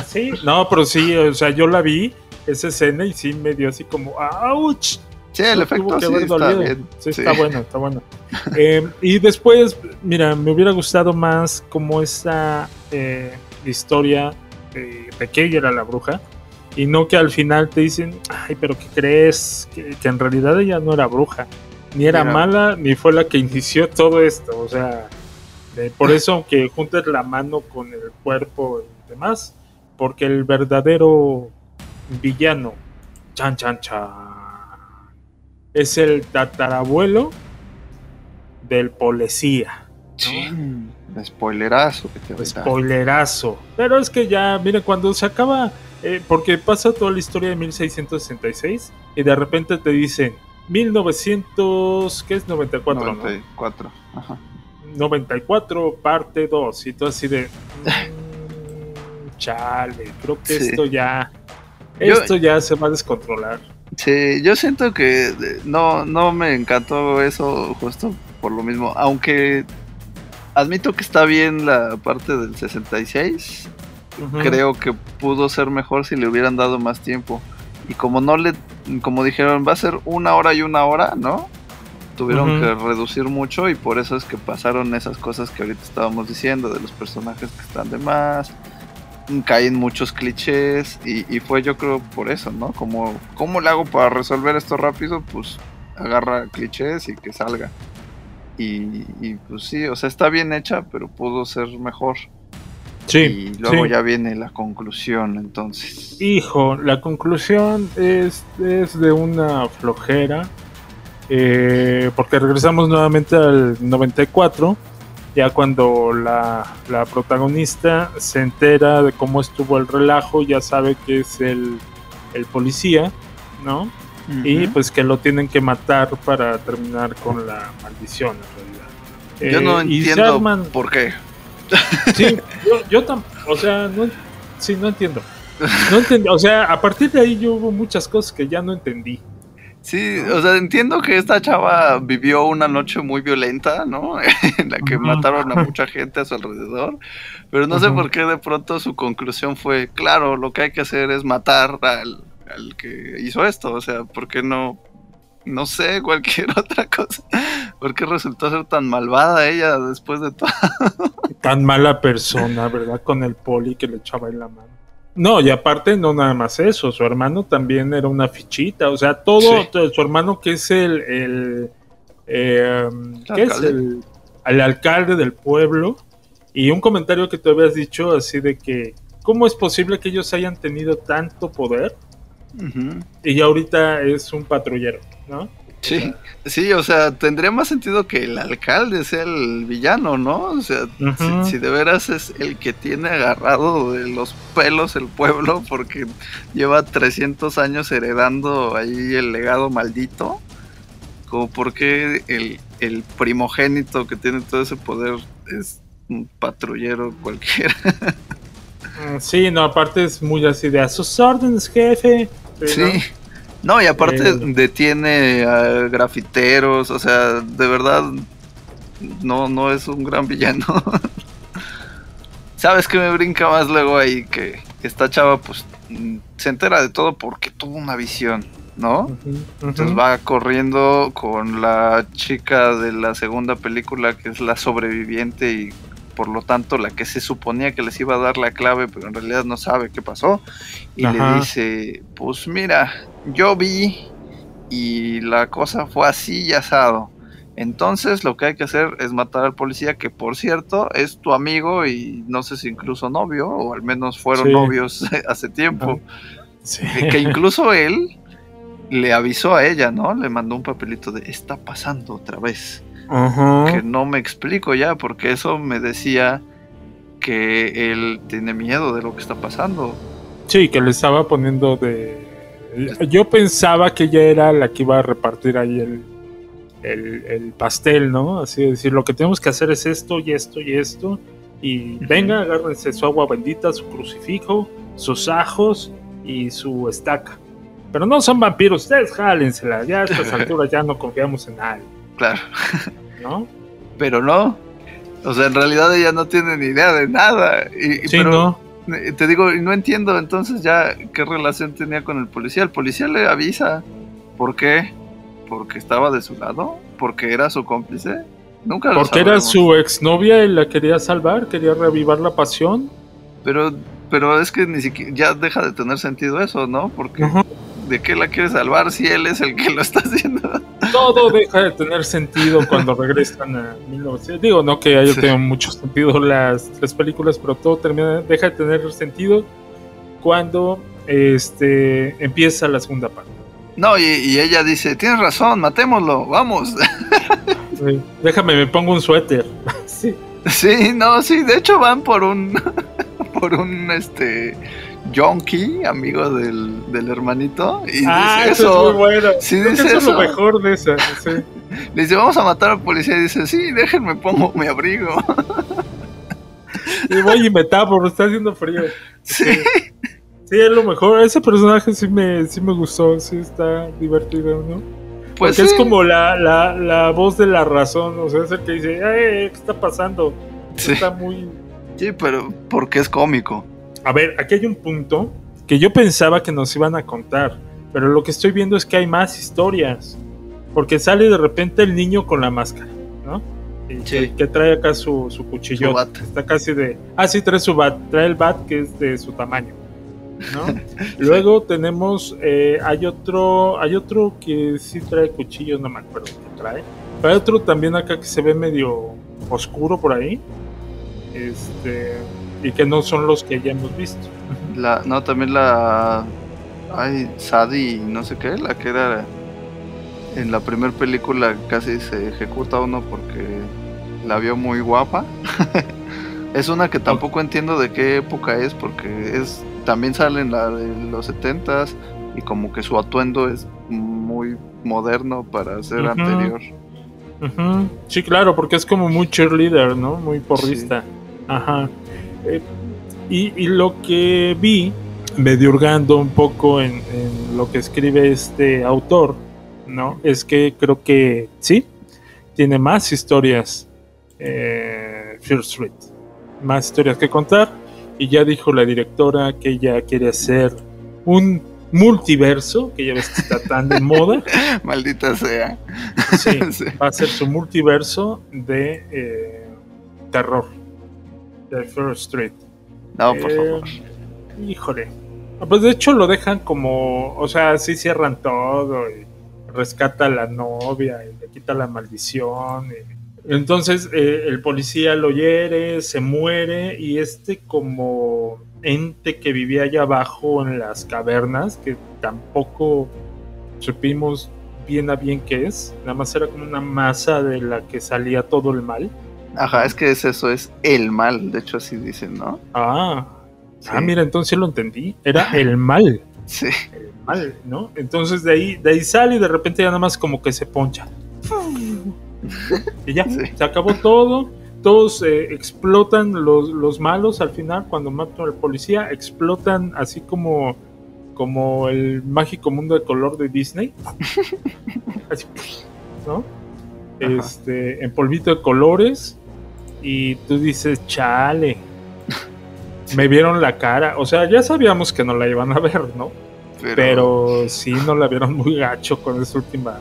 Speaker 2: Sí, no, pero sí, o sea, yo la vi, esa escena, y sí me dio así como, ¡ouch!
Speaker 1: Sí, el
Speaker 2: No
Speaker 1: efecto sí está bien.
Speaker 2: Sí,
Speaker 1: sí.
Speaker 2: está bueno, está bueno. Eh, y después, mira, me hubiera gustado más como esa eh, historia de, de que ella era la bruja. Y no que al final te dicen, ay, pero ¿qué crees? Que, que en realidad ella no era bruja. Ni era
Speaker 1: Era-
Speaker 2: mala, ni fue la que inició todo esto. O sea, por eso, aunque juntes la mano con el cuerpo y demás, porque el verdadero villano, chan, chan, chan, es el tatarabuelo del policía.
Speaker 1: Chin, spoilerazo que te.
Speaker 2: Spoilerazo. Pero es que ya, mira, cuando se acaba, eh, porque pasa toda la historia de 1666 y de repente te dicen 1900, ¿qué es 94? no?
Speaker 1: 94. Ajá.
Speaker 2: 94, parte 2. Y tú así de. mm, chale, creo que
Speaker 1: Sí.
Speaker 2: esto ya.
Speaker 1: Yo-
Speaker 2: Esto ya se va a descontrolar.
Speaker 1: Sí, yo siento que eh, no, no me encantó eso justo por lo mismo. Aunque admito que está bien la parte del 66.
Speaker 2: Ujú.
Speaker 1: Creo que pudo ser mejor si le hubieran dado más tiempo. Y como no le, como dijeron, va a ser una hora y una hora, ¿no? Tuvieron que reducir mucho y por eso es que pasaron esas cosas que ahorita estábamos diciendo, de los personajes que están de más, caen muchos clichés y, y fue yo creo por eso, ¿no? Como, ¿cómo le hago para resolver esto rápido? Pues agarra clichés y que salga. Y, y, pues sí, o sea, está bien hecha, pero pudo ser mejor.
Speaker 2: Sí,
Speaker 1: Y luego
Speaker 2: sí.
Speaker 1: ya viene la conclusión, entonces.
Speaker 2: Hijo, la conclusión es, es de una flojera. eh, porque regresamos nuevamente al 94. Ya cuando la, la protagonista se entera de cómo estuvo el relajo, ya sabe que es el, el policía, ¿no? Y pues que lo tienen que matar para terminar con la maldición en realidad.
Speaker 1: Yo no
Speaker 2: Eh, y
Speaker 1: entiendo
Speaker 2: arman-
Speaker 1: por qué.
Speaker 2: Sí, yo, yo tam- o sea, no, sí, no entiendo. No entendí, o sea, a partir de ahí yo hubo muchas cosas que ya no entendí.
Speaker 1: Sí, o sea, entiendo que esta chava vivió una noche muy violenta, ¿no? en la que mataron a mucha gente a su alrededor, pero no sé por qué de pronto su conclusión fue, claro, lo que hay que hacer es matar al, al que hizo esto, o sea, ¿por qué no, no sé, cualquier otra cosa? ¿Por qué resultó ser tan malvada ella después de todo?
Speaker 2: Tan mala persona, ¿verdad? Con el poli que le echaba en la mano. No, y aparte no nada más eso, su hermano también era una fichita, o sea, todo,
Speaker 1: Sí.
Speaker 2: todo- su hermano que es el, el eh, ¿qué es?
Speaker 1: alcalde.
Speaker 2: El, el alcalde del pueblo, y un comentario que tú habías dicho así de que, ¿cómo es posible que ellos hayan tenido tanto poder y ahorita es un patrullero, ¿no?
Speaker 1: Sí, sí, o sea, tendría más sentido que el alcalde sea el villano, ¿no? O sea, si de veras es el que tiene agarrado de los pelos el pueblo porque lleva 300 años heredando ahí el legado maldito, como porque el, el primogénito que tiene todo ese poder es un patrullero cualquiera.
Speaker 2: Mm, Sí, no, aparte es muy así de a sus órdenes, jefe.
Speaker 1: Sí.
Speaker 2: ¿No?
Speaker 1: Y aparte
Speaker 2: Eh.
Speaker 1: detiene a grafiteros, o sea, de verdad no, no es un gran villano. ¿Sabes qué me brinca más luego ahí? Que esta chava pues se entera de todo porque tuvo una visión, ¿no? Entonces va corriendo con la chica de la segunda película que es la sobreviviente y por lo tanto la que se suponía que les iba a dar la clave pero en realidad no sabe qué pasó y
Speaker 2: Ajá.
Speaker 1: le dice pues mira yo vi y la cosa fue así y asado entonces lo que hay que hacer es matar al policía que por cierto es tu amigo y no sé si incluso novio o al menos fueron
Speaker 2: Sí.
Speaker 1: novios hace tiempo
Speaker 2: Sí.
Speaker 1: que que incluso él le avisó a ella, ¿no? Le mandó un papelito de está pasando otra vez. Que no me explico ya, porque eso me decía que él tiene miedo de lo que está pasando.
Speaker 2: Sí, que le estaba poniendo de. Yo pensaba que ella era la que iba a repartir ahí el, el, el pastel, ¿no? Así de decir, lo que tenemos que hacer es esto y esto y esto. Y venga, agárrense su agua bendita, su crucifijo, sus ajos y su estaca. Pero no son vampiros, ustedes jálensela. Ya a estas alturas ya no confiamos en nadie,
Speaker 1: Claro,
Speaker 2: ¿no?
Speaker 1: pero no. O sea, en realidad ella no tiene ni idea de nada. Y,
Speaker 2: Sí,
Speaker 1: pero,
Speaker 2: no.
Speaker 1: eh, Te digo, y no entiendo entonces ya qué relación tenía con el policía. El policía le avisa. ¿Por qué? ¿Porque estaba de su lado? ¿Porque era su cómplice? Nunca lo
Speaker 2: Porque era su exnovia y la quería salvar, quería reavivar la pasión.
Speaker 1: Pero, pero es que ni siquiera ya deja de tener sentido eso, ¿no? Porque ¿de qué la quiere salvar si él es el que lo está haciendo?
Speaker 2: todo deja de tener sentido cuando regresan a 1900. Digo, no que haya
Speaker 1: Sí.
Speaker 2: tenido mucho sentido las tres películas, pero todo termina, deja de tener sentido cuando este, empieza la segunda parte.
Speaker 1: No, y, y ella dice, tienes razón, matémoslo, vamos.
Speaker 2: Sí. Déjame, me pongo un suéter. sí.
Speaker 1: sí, no, sí, de hecho van por un, por un, este, junkie, amigo del, del hermanito, y
Speaker 2: Ah,
Speaker 1: dice
Speaker 2: eso
Speaker 1: eso.
Speaker 2: es muy bueno.
Speaker 1: Sí,
Speaker 2: Creo que eso es lo mejor de esa. sí.
Speaker 1: Le dice, vamos a matar al policía, y dice, sí, déjenme pongo mi abrigo.
Speaker 2: Y voy y me tapo, porque está haciendo frío.
Speaker 1: Sí.
Speaker 2: Sí, es lo mejor. Ese personaje sí me, sí me gustó, sí está divertido, ¿no?
Speaker 1: Pues
Speaker 2: Porque es como la, la, la voz de la razón, o sea, es el que dice, "Ay, ¿qué está pasando?
Speaker 1: Sí.
Speaker 2: Está muy...
Speaker 1: Sí, pero porque es cómico.
Speaker 2: A ver, aquí hay un punto que yo pensaba que nos iban a contar, pero lo que estoy viendo es que hay más historias. porque sale de repente el niño con la máscara, ¿no? Y que, que trae acá su, su cuchillo. Está casi de. Ah, sí, trae su bat. Trae el bat que es de su tamaño. ¿no? Luego tenemos. eh, hay otro. Hay otro que sí trae cuchillos, no me acuerdo qué trae. Pero hay otro también acá que se ve medio oscuro por ahí. Este. Y que no son los que ya hemos visto.
Speaker 1: La, no, también la. Ay, Sadie, no sé qué, la que era. En la primera película casi se ejecuta uno porque la vio muy guapa. es una que tampoco entiendo de qué época es porque es también sale en la de los 70s y como que su atuendo es muy moderno para ser anterior.
Speaker 2: Sí, claro, porque es como muy cheerleader, ¿no? Muy porrista. Ajá. Eh, y, y lo que vi, medio hurgando un poco en, en lo que escribe este autor, ¿no? Es que creo que sí, tiene más historias eh, Fear Street. Más historias que contar. Y ya dijo la directora que ella quiere hacer un multiverso, que ya ves que está tan de moda.
Speaker 1: Maldita sea.
Speaker 2: Sí, va a ser su multiverso de eh, terror. De Fear Street.
Speaker 1: No, por
Speaker 2: Eh,
Speaker 1: favor.
Speaker 2: Híjole. Pues de hecho lo dejan como, o sea, sí cierran todo y rescata a la novia y le quita la maldición. y- Entonces eh, el policía lo hiere, se muere y este como ente que vivía allá abajo en las cavernas, que tampoco supimos bien a bien qué es, nada más era como una masa de la que salía todo el mal.
Speaker 1: Ajá, es que es eso, es el mal, de hecho así dicen, ¿no?
Speaker 2: Ah,
Speaker 1: Sí.
Speaker 2: ah, mira, entonces lo entendí. Era el mal.
Speaker 1: Sí.
Speaker 2: El mal, ¿no? Entonces de ahí, de ahí sale y de repente ya nada más como que se poncha. Y ya, se acabó todo. Todos eh, explotan los, los malos al final cuando matan al policía. Explotan así como, como el mágico mundo de color de Disney. Así, ¿no? Este, en polvito de colores. Y tú dices, chale. Me vieron la cara. O sea, ya sabíamos que no la iban a ver, ¿no?
Speaker 1: Pero-
Speaker 2: Pero, sí nos la vieron muy gacho con esa última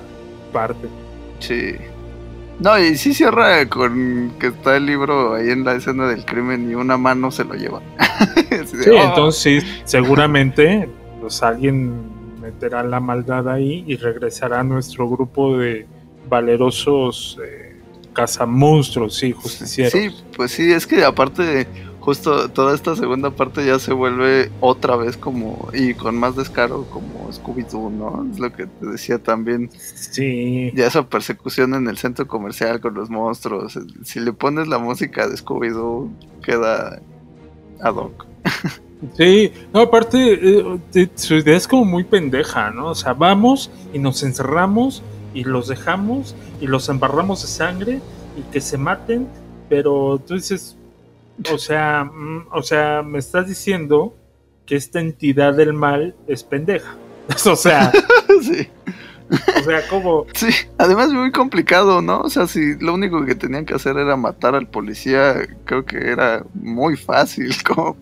Speaker 2: parte.
Speaker 1: Sí. No, y sí cierra con que está el libro ahí en la escena del crimen y una mano se lo lleva. De,
Speaker 2: Sí,
Speaker 1: "Oh".
Speaker 2: entonces seguramente pues alguien meterá la maldad ahí y regresará a nuestro grupo de valerosos eh, cazamonstruos, sí, justicieros.
Speaker 1: Sí, pues sí, es que aparte, justo toda esta segunda parte ya se vuelve otra vez como, y con más descaro, como Scooby-Doo, ¿no? Es lo que te decía también.
Speaker 2: Sí.
Speaker 1: Ya esa persecución en el centro comercial con los monstruos. Si le pones la música de Scooby-Doo, queda ad hoc.
Speaker 2: Sí, no, aparte, eh, su idea es como muy pendeja, ¿no? O sea, vamos y nos encerramos y los dejamos y los embarramos de sangre y que se maten, pero tú dices, o sea, mm, o sea, me estás diciendo que esta entidad del mal es pendeja. o sea,
Speaker 1: sí.
Speaker 2: O sea, como...
Speaker 1: Sí, además muy complicado, ¿no? O sea, si lo único que tenían que hacer era matar al policía, creo que era muy fácil, como,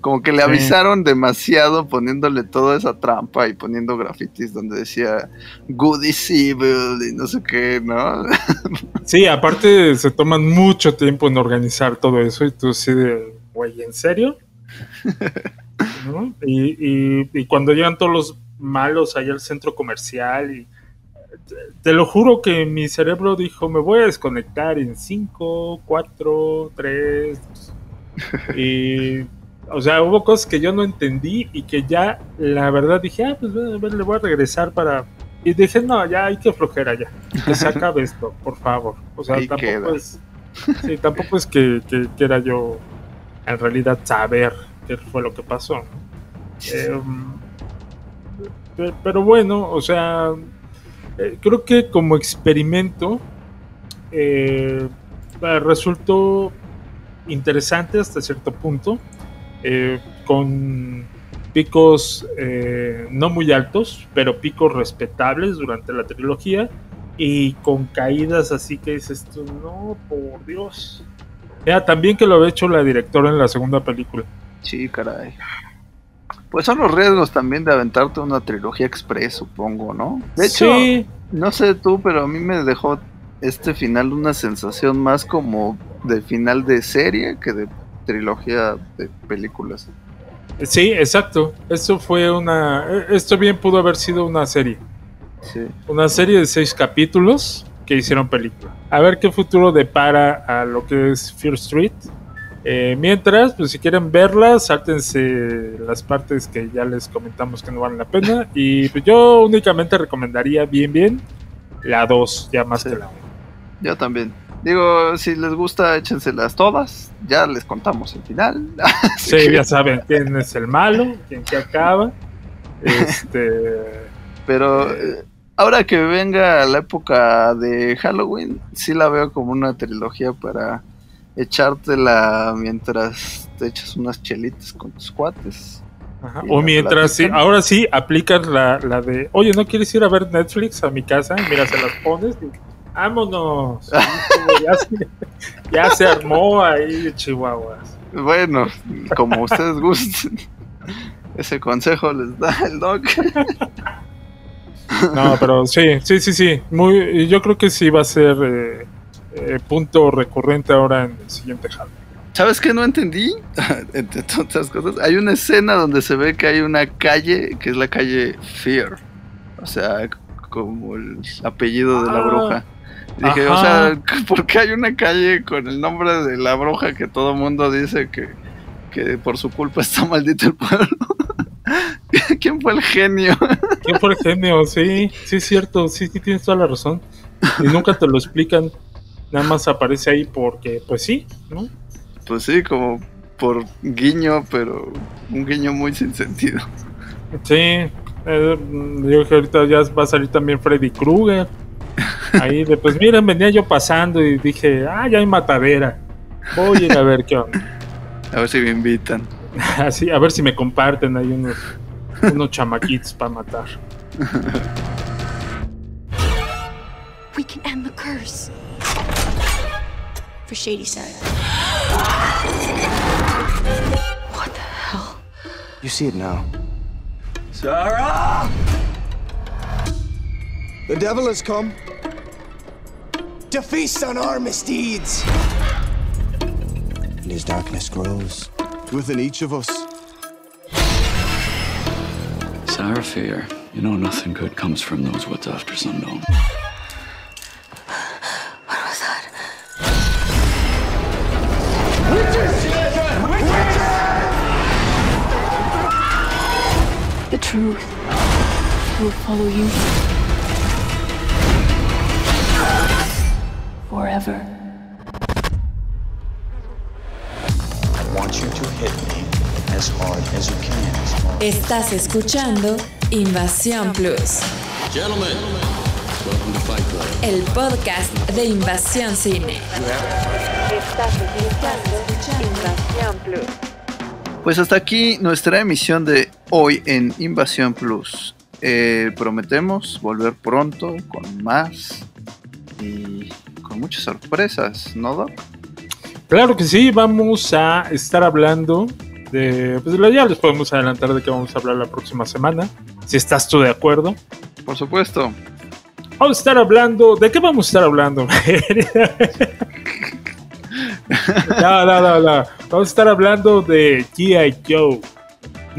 Speaker 1: como que le
Speaker 2: Sí.
Speaker 1: avisaron demasiado poniéndole toda esa trampa y poniendo grafitis donde decía good is evil y no sé qué, ¿no?
Speaker 2: Sí, aparte se toman mucho tiempo en organizar todo eso y tú sí de, güey, ¿en serio? ¿No? Y, y- y cuando llegan todos los malos allá al centro comercial y te, lo juro que mi cerebro dijo, me voy a desconectar en 5, 4, 3 y o sea, hubo cosas que yo no entendí y que ya la verdad dije, ah, pues a ver, le voy a regresar para... Y dije, no, ya hay que flojera ya, que se acabe esto, por favor. O sea,
Speaker 1: Ahí
Speaker 2: tampoco
Speaker 1: queda.
Speaker 2: es... Sí, tampoco es que, que quiera yo en realidad saber qué fue lo que pasó. Eh, pe- pero bueno, o sea, eh, creo que como experimento eh, resultó interesante hasta cierto punto, eh, con picos eh, no muy altos, pero picos respetables durante la trilogía y con caídas así que dices tú, no, por Dios. Era también que lo había hecho la directora en la segunda película.
Speaker 1: Sí, caray. Pues son los riesgos también de aventarte una trilogía express, supongo, ¿no? De hecho,
Speaker 2: Sí.
Speaker 1: no sé tú, pero a mí me dejó este final una sensación más como de final de serie que de trilogía de películas.
Speaker 2: Sí, exacto. Esto fue una. eh, Esto bien pudo haber sido una serie.
Speaker 1: Sí.
Speaker 2: Una serie de seis capítulos que hicieron película. A ver qué futuro depara a lo que es Fear Street. Eh, mientras, pues si quieren verla, sáltense las partes que ya les comentamos que no valen la pena. Y pues yo únicamente recomendaría bien, bien la 2, ya más que la 1.
Speaker 1: Yo también. Digo, si les gusta, échenselas todas. Ya les contamos el final.
Speaker 2: Sí,
Speaker 1: que-
Speaker 2: ya saben quién es el malo, quién que acaba. Este.
Speaker 1: Pero eh, ahora que venga la época de Halloween, sí la veo como una trilogía para echártela mientras te echas unas chelitas con tus cuates.
Speaker 2: Ajá, O mientras, sí, ahora sí aplicas la, la de, oye, ¿no quieres ir a ver Netflix a mi casa? Mira, se las pones y vámonos. Y ya, se, ya se armó ahí Chihuahuas.
Speaker 1: Bueno, como ustedes gusten. Ese consejo les da el doc.
Speaker 2: No, pero sí, sí, sí, sí. Muy, yo creo que sí va a ser eh, eh, punto recurrente ahora en el siguiente Halloween.
Speaker 1: ¿Sabes qué no entendí? Entre tantas cosas. Hay una escena donde se ve que hay una calle que es la calle Fear. O sea, como el apellido de la
Speaker 2: Ah,
Speaker 1: bruja. Dije,
Speaker 2: ajá.
Speaker 1: o sea, ¿por qué hay una calle con el nombre de la bruja que todo mundo dice que, que por su culpa está maldito el pueblo? ¿Quién fue el genio?
Speaker 2: ¿Quién fue el genio? Sí, sí es cierto, sí, sí tienes toda la razón. Y nunca te lo explican. Nada más aparece ahí porque, pues sí, ¿no?
Speaker 1: Pues sí, como por guiño, pero un guiño muy sin sentido.
Speaker 2: Sí, eh, yo creo que ahorita ya va a salir también Freddy Krueger. Ahí de, pues miren, venía yo pasando y dije, ah, ya hay matadera. Voy a ir a ver qué onda.
Speaker 1: A ver si me invitan.
Speaker 2: Así, a ver si me comparten ahí unos, unos chamaquitos para matar.
Speaker 16: We can end the curse.
Speaker 15: For Shady Side.
Speaker 16: What the hell?
Speaker 4: You see it now.
Speaker 13: Sarah! The devil has come to feast on our misdeeds.
Speaker 4: And his darkness grows within each of us.
Speaker 10: Sarah Fear, you know nothing good comes from those woods after sundown.
Speaker 16: Will follow you forever.
Speaker 12: I want you to hit me as hard as you can.
Speaker 3: Estás escuchando Invasión Plus,
Speaker 10: Gentlemen, welcome to Fight Club.
Speaker 3: el podcast de Invasión Cine.
Speaker 8: Estás escuchando Invasión Plus.
Speaker 1: Pues hasta aquí nuestra emisión de hoy en Invasión Plus. Eh, prometemos volver pronto con más y con muchas sorpresas, ¿no, Doc?
Speaker 2: Claro que sí, vamos a estar hablando de. Pues ya les podemos adelantar de qué vamos a hablar la próxima semana. Si estás tú de acuerdo.
Speaker 1: Por supuesto.
Speaker 2: Vamos a estar hablando. ¿De qué vamos a estar hablando? no, no, no, no. Vamos a estar hablando de G.I. Joe.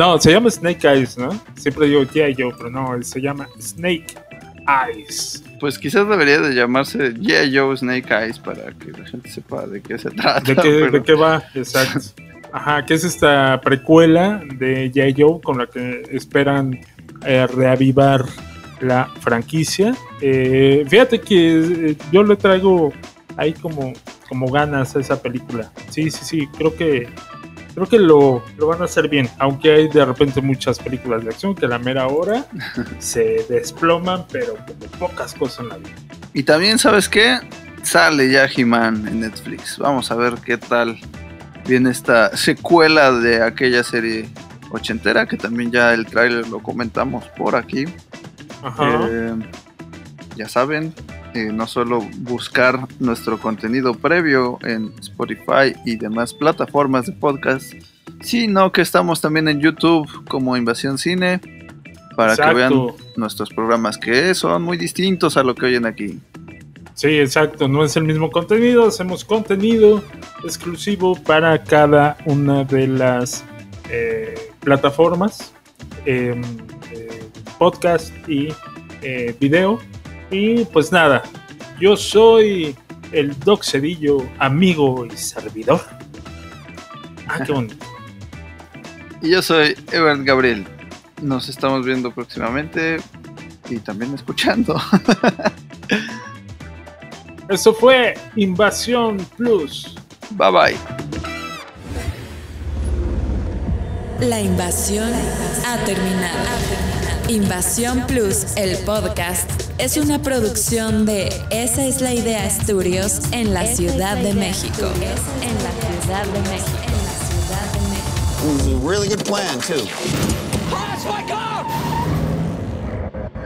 Speaker 2: No, se llama Snake Eyes, ¿no? Siempre digo G.I. Joe, pero no, se llama Snake Eyes.
Speaker 1: Pues quizás debería de llamarse G.I. Joe Snake Eyes para que la gente sepa de qué se trata.
Speaker 2: ¿De qué,
Speaker 1: pero-
Speaker 2: de qué va? Exacto. Ajá, que es esta precuela de G.I. Joe con la que esperan eh, reavivar la franquicia. Eh, fíjate que eh, yo le traigo ahí como, como ganas a esa película. Sí, sí, sí, creo que creo que lo, lo van a hacer bien. Aunque hay de repente muchas películas de acción que a la mera hora se desploman, pero como pocas cosas en la vida.
Speaker 1: Y también, ¿sabes qué? Sale ya He-Man en Netflix. Vamos a ver qué tal viene esta secuela de aquella serie ochentera, que también ya el tráiler lo comentamos por aquí.
Speaker 2: Ajá.
Speaker 1: Eh, ya saben, eh, no solo buscar nuestro contenido previo en Spotify y demás plataformas de podcast, Sí, no, que estamos también en YouTube como Invasión Cine para que vean nuestros programas que son muy distintos a lo que oyen aquí.
Speaker 2: Sí, exacto, no es el mismo contenido, hacemos contenido exclusivo para cada una de las eh, plataformas, em, eh, podcast y video. Y pues nada, yo soy el Doc Cedillo, amigo y servidor. Ah, qué bonito.
Speaker 1: Y yo soy Evan Gabriel. Nos estamos viendo próximamente y también escuchando.
Speaker 2: Eso fue Invasión Plus.
Speaker 1: Bye bye.
Speaker 3: La invasión ha terminado. Invasión Plus, el podcast, es una producción de Esa es la idea Estudios en la Ciudad de México. En la Ciudad de México.
Speaker 12: Really good plan, too.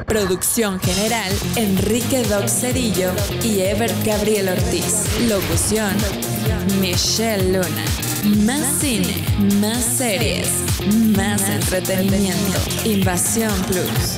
Speaker 3: Producción general, Enrique Doc Cedillo y Ever Gabriel Ortiz. Locución, Michelle Luna. Más cine, más series, más entretenimiento. Invasión Plus.